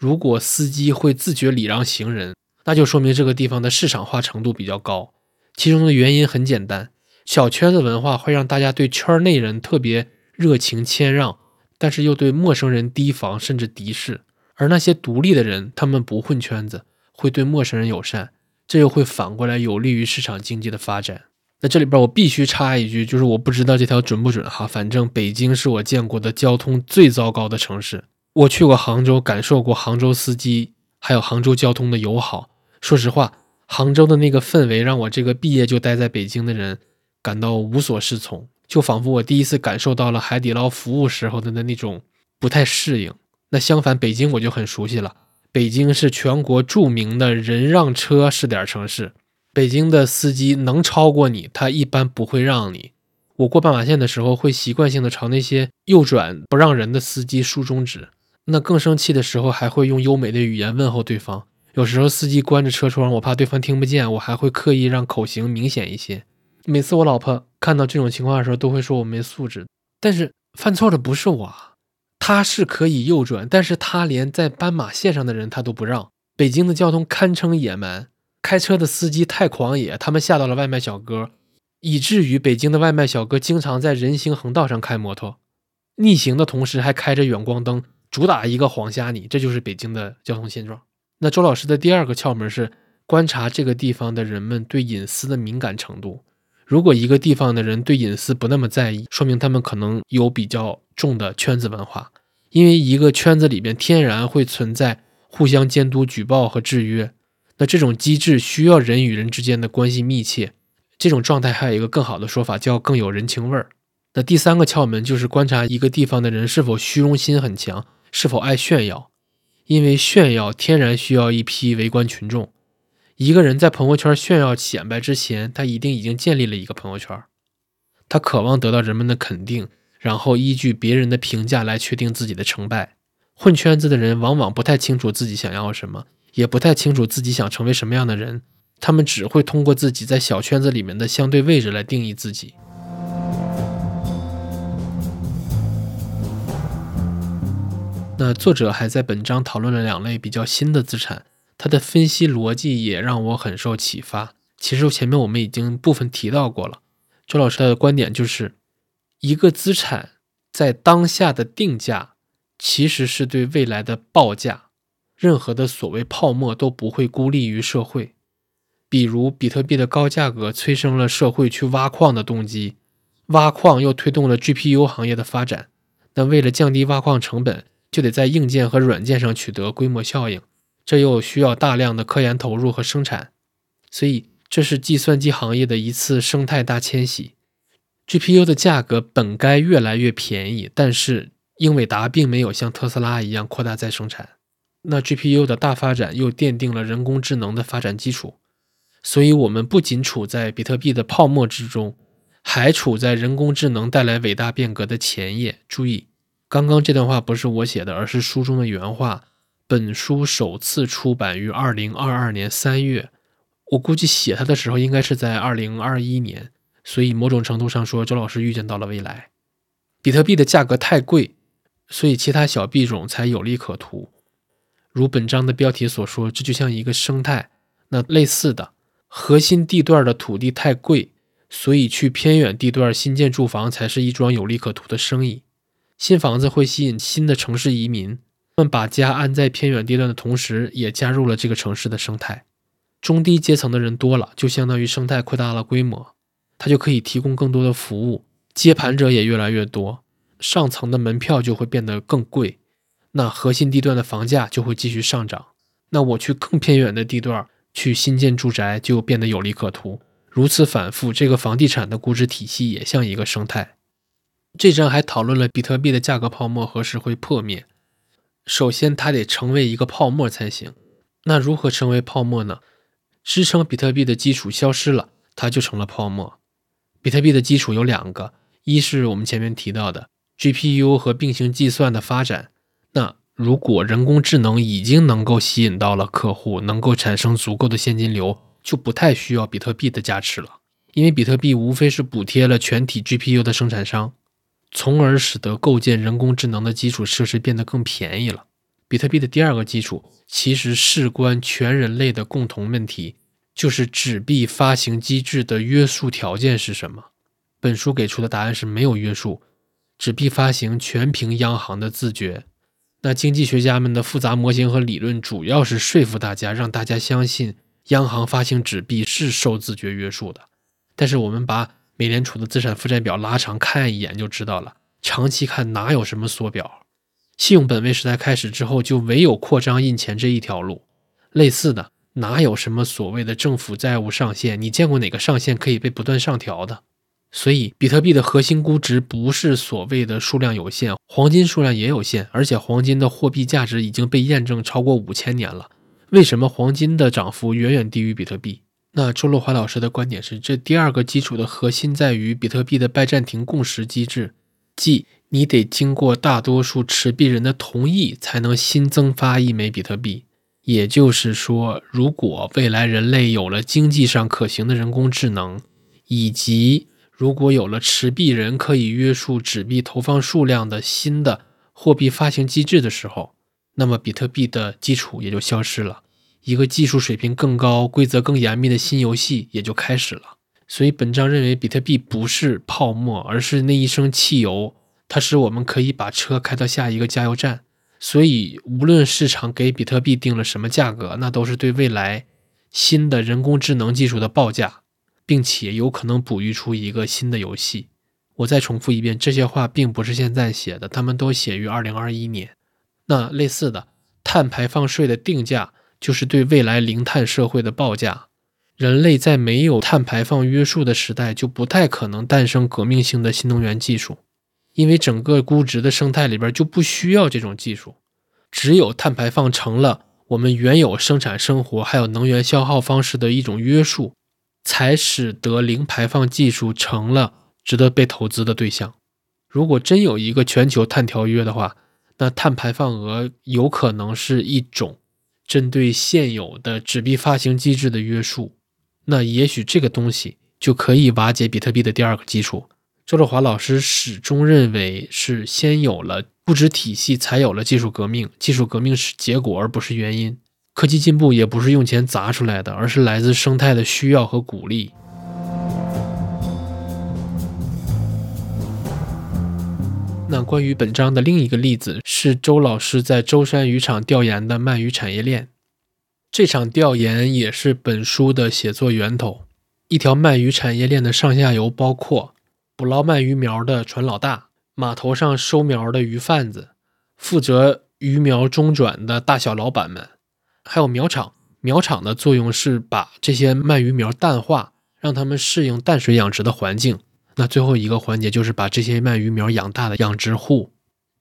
如果司机会自觉礼让行人，那就说明这个地方的市场化程度比较高。其中的原因很简单，小圈子文化会让大家对圈内人特别热情谦让，但是又对陌生人提防甚至敌视，而那些独立的人，他们不混圈子，会对陌生人友善。这又会反过来有利于市场经济的发展。那这里边我必须插一句，就是我不知道这条准不准哈，反正北京是我见过的交通最糟糕的城市。我去过杭州，感受过杭州司机还有杭州交通的友好。说实话，杭州的那个氛围让我这个毕业就待在北京的人感到无所适从，就仿佛我第一次感受到了海底捞服务时候的那那种不太适应。那相反，北京我就很熟悉了。北京是全国著名的人让车试点城市。北京的司机能超过你，他一般不会让你。我过斑马线的时候，会习惯性的朝那些右转不让人的司机竖中指。那更生气的时候，还会用优美的语言问候对方。有时候司机关着车窗，我怕对方听不见，我还会刻意让口型明显一些。每次我老婆看到这种情况的时候，都会说我没素质。但是犯错的不是我。他是可以右转，但是他连在斑马线上的人他都不让。北京的交通堪称野蛮，开车的司机太狂野，他们吓到了外卖小哥，以至于北京的外卖小哥经常在人行横道上开摩托，逆行的同时还开着远光灯，主打一个晃瞎你。这就是北京的交通现状。那周老师的第二个窍门是观察这个地方的人们对隐私的敏感程度。如果一个地方的人对隐私不那么在意，说明他们可能有比较重的圈子文化。因为一个圈子里面天然会存在互相监督、举报和制约，那这种机制需要人与人之间的关系密切。这种状态还有一个更好的说法，叫更有人情味儿。那第三个窍门就是观察一个地方的人是否虚荣心很强，是否爱炫耀。因为炫耀天然需要一批围观群众。一个人在朋友圈炫耀显摆之前，他一定已经建立了一个朋友圈，他渴望得到人们的肯定。然后依据别人的评价来确定自己的成败。混圈子的人往往不太清楚自己想要什么，也不太清楚自己想成为什么样的人。他们只会通过自己在小圈子里面的相对位置来定义自己。那作者还在本章讨论了两类比较新的资产，他的分析逻辑也让我很受启发。其实前面我们已经部分提到过了。周老师的观点就是。一个资产在当下的定价，其实是对未来的报价。任何的所谓泡沫都不会孤立于社会。比如，比特币的高价格催生了社会去挖矿的动机，挖矿又推动了 GPU 行业的发展。那为了降低挖矿成本，就得在硬件和软件上取得规模效应，这又需要大量的科研投入和生产。所以，这是计算机行业的一次生态大迁徙。GPU 的价格本该越来越便宜，但是英伟达并没有像特斯拉一样扩大再生产。那 GPU 的大发展又奠定了人工智能的发展基础。所以，我们不仅处在比特币的泡沫之中，还处在人工智能带来伟大变革的前夜。注意，刚刚这段话不是我写的，而是书中的原话。本书首次出版于2022年3月，我估计写它的时候应该是在2021年。所以，某种程度上说，周老师预见到了未来。比特币的价格太贵，所以其他小币种才有利可图。如本章的标题所说，这就像一个生态。那类似的，核心地段的土地太贵，所以去偏远地段新建住房才是一桩有利可图的生意。新房子会吸引新的城市移民，他们把家安在偏远地段的同时，也加入了这个城市的生态。中低阶层的人多了，就相当于生态扩大了规模。它就可以提供更多的服务，接盘者也越来越多，上层的门票就会变得更贵，那核心地段的房价就会继续上涨。那我去更偏远的地段去新建住宅就变得有利可图。如此反复，这个房地产的估值体系也像一个生态。这章还讨论了比特币的价格泡沫何时会破灭。首先，它得成为一个泡沫才行。那如何成为泡沫呢？支撑比特币的基础消失了，它就成了泡沫。比特币的基础有两个，一是我们前面提到的 GPU 和并行计算的发展。那如果人工智能已经能够吸引到了客户，能够产生足够的现金流，就不太需要比特币的加持了。因为比特币无非是补贴了全体 GPU 的生产商，从而使得构建人工智能的基础设施变得更便宜了。比特币的第二个基础其实事关全人类的共同问题，就是纸币发行机制的约束条件是什么？本书给出的答案是没有约束，纸币发行全凭央行的自觉。那经济学家们的复杂模型和理论主要是说服大家，让大家相信央行发行纸币是受自觉约束的。但是我们把美联储的资产负债表拉长看一眼就知道了，长期看哪有什么缩表？信用本位时代开始之后，就唯有扩张印钱这一条路。类似的，哪有什么所谓的政府债务上限？你见过哪个上限可以被不断上调的？所以，比特币的核心估值不是所谓的数量有限，黄金数量也有限，而且黄金的货币价值已经被验证超过五千年了。为什么黄金的涨幅远远低于比特币？那周洛华老师的观点是，这第二个基础的核心在于比特币的拜占庭共识机制，即。你得经过大多数持币人的同意，才能新增发一枚比特币。也就是说，如果未来人类有了经济上可行的人工智能，以及如果有了持币人可以约束纸币投放数量的新的货币发行机制的时候，那么比特币的基础也就消失了，一个技术水平更高、规则更严密的新游戏也就开始了。所以，本章认为比特币不是泡沫，而是那一升汽油。它使我们可以把车开到下一个加油站，所以无论市场给比特币定了什么价格，那都是对未来新的人工智能技术的报价，并且有可能哺育出一个新的游戏。我再重复一遍，这些话并不是现在写的，他们都写于二零二一年。那类似的，碳排放税的定价就是对未来零碳社会的报价。人类在没有碳排放约束的时代，就不太可能诞生革命性的新能源技术。因为整个估值的生态里边就不需要这种技术，只有碳排放成了我们原有生产生活还有能源消耗方式的一种约束，才使得零排放技术成了值得被投资的对象。如果真有一个全球碳条约的话，那碳排放额有可能是一种针对现有的纸币发行机制的约束，那也许这个东西就可以瓦解比特币的第二个基础。周志华老师始终认为，是先有了物质体系，才有了技术革命。技术革命是结果，而不是原因。科技进步也不是用钱砸出来的，而是来自生态的需要和鼓励。那关于本章的另一个例子，是周老师在舟山渔场调研的鳗鱼产业链。这场调研也是本书的写作源头。一条鳗鱼产业链的上下游包括。捕捞鳗鱼苗的船老大，码头上收苗的鱼贩子，负责鱼苗中转的大小老板们，还有苗场。苗场的作用是把这些鳗鱼苗淡化，让它们适应淡水养殖的环境。那最后一个环节就是把这些鳗鱼苗养大的养殖户。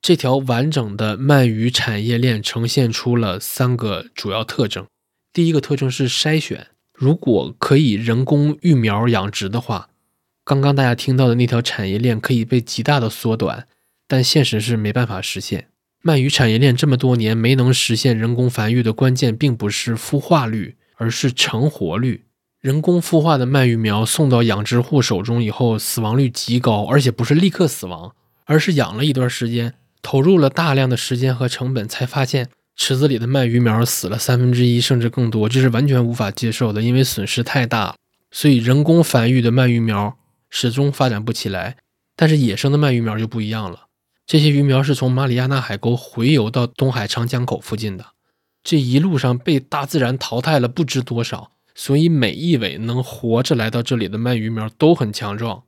这条完整的鳗鱼产业链呈现出了三个主要特征。第一个特征是筛选，如果可以人工育苗养殖的话。刚刚大家听到的那条产业链可以被极大的缩短，但现实是没办法实现。鳗鱼产业链这么多年没能实现人工繁育的关键，并不是孵化率，而是成活率。人工孵化的鳗鱼苗送到养殖户手中以后，死亡率极高，而且不是立刻死亡，而是养了一段时间，投入了大量的时间和成本，才发现池子里的鳗鱼苗死了三分之一甚至更多，这是完全无法接受的，因为损失太大。所以人工繁育的鳗鱼苗。始终发展不起来，但是野生的鳗鱼苗就不一样了。这些鱼苗是从马里亚纳海沟回游到东海长江口附近的，这一路上被大自然淘汰了不知多少，所以每一尾能活着来到这里的鳗鱼苗都很强壮。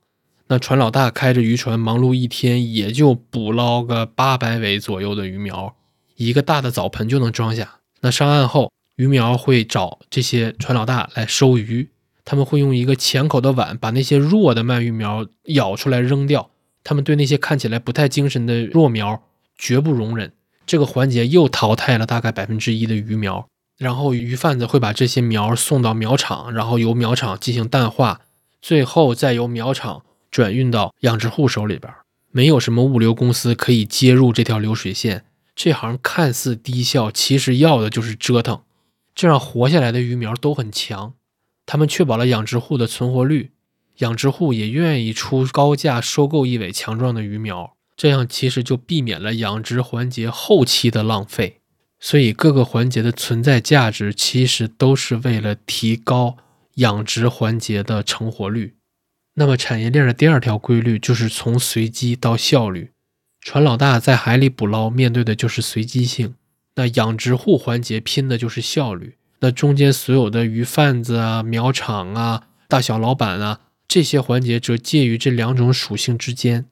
那船老大开着渔船忙碌一天，也就捕捞个八百尾左右的鱼苗，一个大的澡盆就能装下。那上岸后，鱼苗会找这些船老大来收鱼，他们会用一个浅口的碗把那些弱的鳗鱼苗舀出来扔掉。他们对那些看起来不太精神的弱苗绝不容忍。这个环节又淘汰了大概百分之一的鱼苗，然后鱼贩子会把这些苗送到苗场，然后由苗场进行淡化，最后再由苗场转运到养殖户手里边。没有什么物流公司可以接入这条流水线。这行看似低效，其实要的就是折腾。这样活下来的鱼苗都很强，他们确保了养殖户的存活率，养殖户也愿意出高价收购一尾强壮的鱼苗，这样其实就避免了养殖环节后期的浪费。所以各个环节的存在价值，其实都是为了提高养殖环节的成活率。那么产业链的第二条规律就是从随机到效率。船老大在海里捕捞，面对的就是随机性；那养殖户环节拼的就是效率。那中间所有的鱼贩子啊、苗场啊、大小老板啊，这些环节则介于这两种属性之间。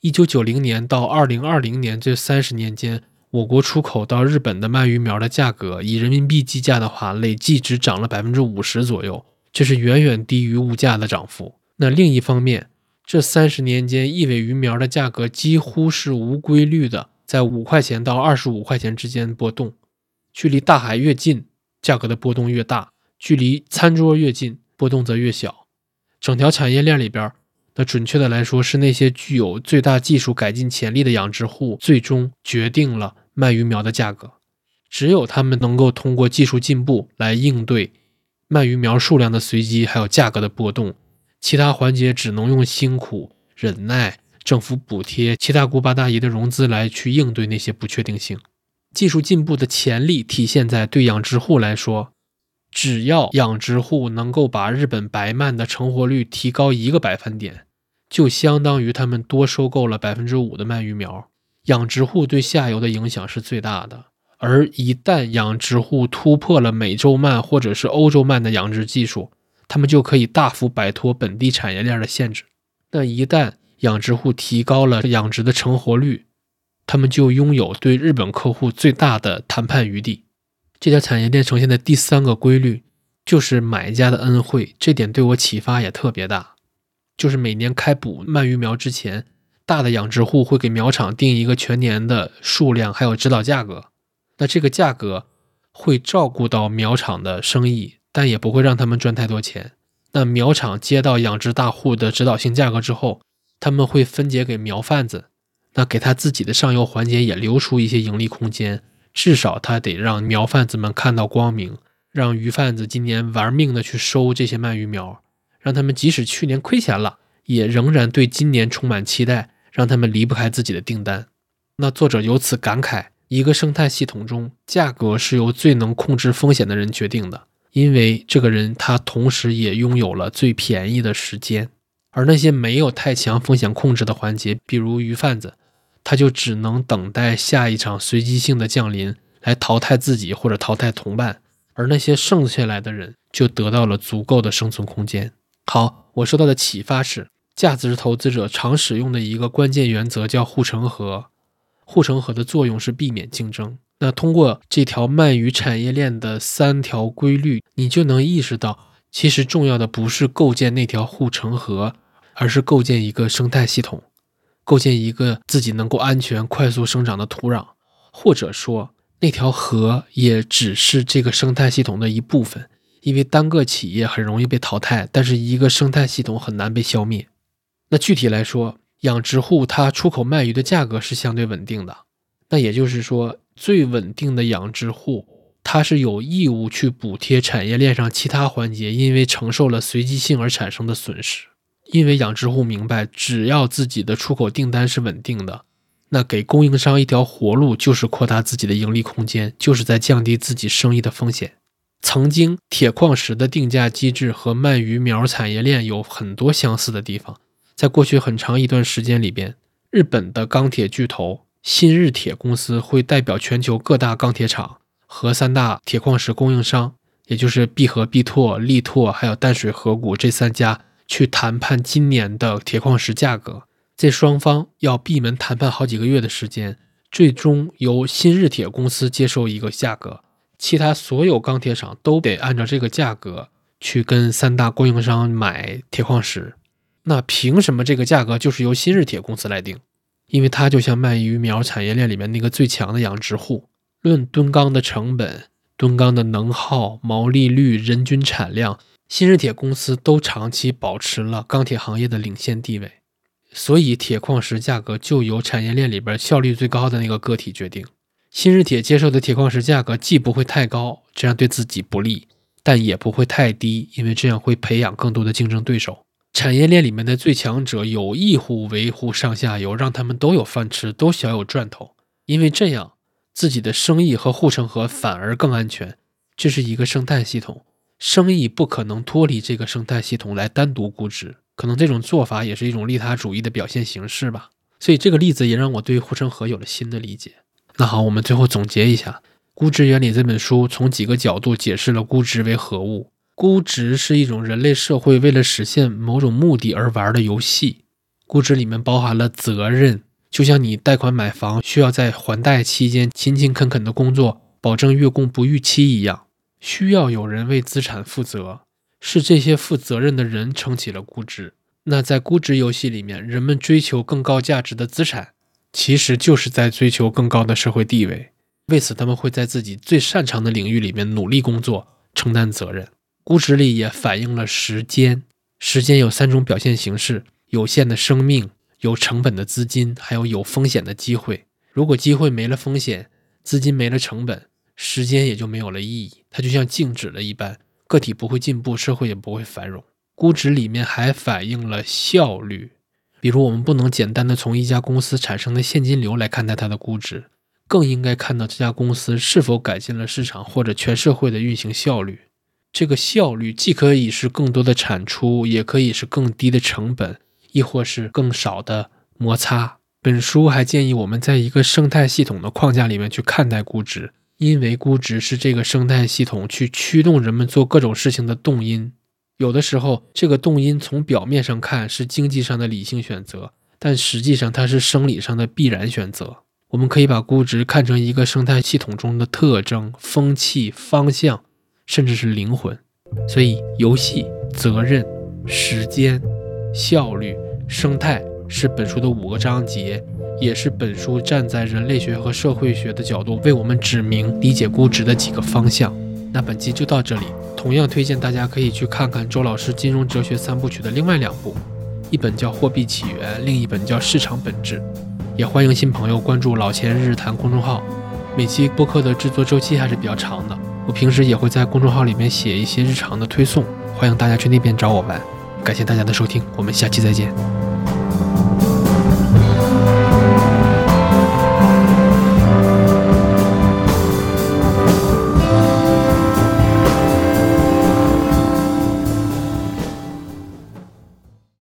一九九零年到二零二零年这三十年间，我国出口到日本的鳗鱼苗的价格，以人民币计价的话，累计只涨了百分之五十左右，这是远远低于物价的涨幅。那另一方面，这三十年间，一尾鱼苗的价格几乎是无规律的，在五块钱到二十五块钱之间波动。距离大海越近，价格的波动越大；距离餐桌越近，波动则越小。整条产业链里边，那准确的来说，是那些具有最大技术改进潜力的养殖户，最终决定了鳗鱼苗的价格。只有他们能够通过技术进步来应对鳗鱼苗数量的随机，还有价格的波动。其他环节只能用辛苦、忍耐、政府补贴、七大姑八大姨的融资来去应对那些不确定性。技术进步的潜力体现在对养殖户来说，只要养殖户能够把日本白鳗的成活率提高一个百分点，就相当于他们多收购了百分之五的鳗鱼苗。养殖户对下游的影响是最大的，而一旦养殖户突破了美洲鳗或者是欧洲鳗的养殖技术，他们就可以大幅摆脱本地产业链的限制。那一旦养殖户提高了养殖的成活率，他们就拥有对日本客户最大的谈判余地。这条产业链呈现的第三个规律就是买家的恩惠，这点对我启发也特别大。就是每年开捕鳗鱼苗之前，大的养殖户会给苗场定一个全年的数量，还有指导价格。那这个价格会照顾到苗场的生意。但也不会让他们赚太多钱。那苗场接到养殖大户的指导性价格之后，他们会分解给苗贩子，那给他自己的上游环节也留出一些盈利空间。至少他得让苗贩子们看到光明，让鱼贩子今年玩命的去收这些鳗鱼苗，让他们即使去年亏钱了，也仍然对今年充满期待，让他们离不开自己的订单。那作者由此感慨：一个生态系统中，价格是由最能控制风险的人决定的。因为这个人，他同时也拥有了最便宜的时间，而那些没有太强风险控制的环节，比如鱼贩子，他就只能等待下一场随机性的降临来淘汰自己或者淘汰同伴，而那些剩下来的人就得到了足够的生存空间。好，我受到的启发是，价值投资者常使用的一个关键原则叫护城河，护城河的作用是避免竞争。那通过这条鳗鱼产业链的三条规律，你就能意识到，其实重要的不是构建那条护城河，而是构建一个生态系统，构建一个自己能够安全、快速生长的土壤，或者说，那条河也只是这个生态系统的一部分。因为单个企业很容易被淘汰，但是一个生态系统很难被消灭。那具体来说，养殖户他出口鳗鱼的价格是相对稳定的，那也就是说。最稳定的养殖户，他是有义务去补贴产业链上其他环节因为承受了随机性而产生的损失。因为养殖户明白，只要自己的出口订单是稳定的，那给供应商一条活路就是扩大自己的盈利空间，就是在降低自己生意的风险。曾经，铁矿石的定价机制和鳗鱼苗产业链有很多相似的地方。在过去很长一段时间里边，日本的钢铁巨头。新日铁公司会代表全球各大钢铁厂和三大铁矿石供应商，也就是必和、必拓、力拓，还有淡水河谷这三家去谈判今年的铁矿石价格。这双方要闭门谈判好几个月的时间，最终由新日铁公司接受一个价格，其他所有钢铁厂都得按照这个价格去跟三大供应商买铁矿石。那凭什么这个价格就是由新日铁公司来定？因为它就像卖鱼苗产业链里面那个最强的养殖户，论吨钢的成本、吨钢的能耗、毛利率、人均产量，新日铁公司都长期保持了钢铁行业的领先地位。所以，铁矿石价格就由产业链里边效率最高的那个个体决定。新日铁接受的铁矿石价格既不会太高，这样对自己不利，但也不会太低，因为这样会培养更多的竞争对手。产业链里面的最强者有义务维护上下游，让他们都有饭吃，都小有赚头，因为这样自己的生意和护城河反而更安全。这是一个生态系统，生意不可能脱离这个生态系统来单独估值。可能这种做法也是一种利他主义的表现形式吧。所以这个例子也让我对护城河有了新的理解。那好，我们最后总结一下，《估值原理》这本书从几个角度解释了估值为何物。估值是一种人类社会为了实现某种目的而玩的游戏。估值里面包含了责任，就像你贷款买房需要在还贷期间勤勤恳恳的工作，保证月供不逾期一样，需要有人为资产负责。是这些负责任的人撑起了估值。那在估值游戏里面，人们追求更高价值的资产，其实就是在追求更高的社会地位。为此，他们会在自己最擅长的领域里面努力工作，承担责任。估值里也反映了时间。时间有三种表现形式：有限的生命、有成本的资金，还有有风险的机会。如果机会没了风险，资金没了成本，时间也就没有了意义。它就像静止了一般。个体不会进步，社会也不会繁荣。估值里面还反映了效率，比如我们不能简单的从一家公司产生的现金流来看待它的估值，更应该看到这家公司是否改进了市场或者全社会的运行效率。这个效率既可以是更多的产出，也可以是更低的成本，亦或是更少的摩擦。本书还建议我们在一个生态系统的框架里面去看待估值。因为估值是这个生态系统去驱动人们做各种事情的动因，有的时候这个动因从表面上看是经济上的理性选择，但实际上它是生理上的必然选择。我们可以把估值看成一个生态系统中的特征、风气、方向，甚至是灵魂。所以，游戏、责任、时间、效率、生态是本书的五个章节。也是本书站在人类学和社会学的角度为我们指明理解估值的几个方向。那本期就到这里，同样推荐大家可以去看看周老师金融哲学三部曲的另外两部，一本叫《货币起源》，另一本叫《市场本质》。也欢迎新朋友关注老钱日日谈公众号，每期播客的制作周期还是比较长的，我平时也会在公众号里面写一些日常的推送，欢迎大家去那边找我玩。感谢大家的收听，我们下期再见。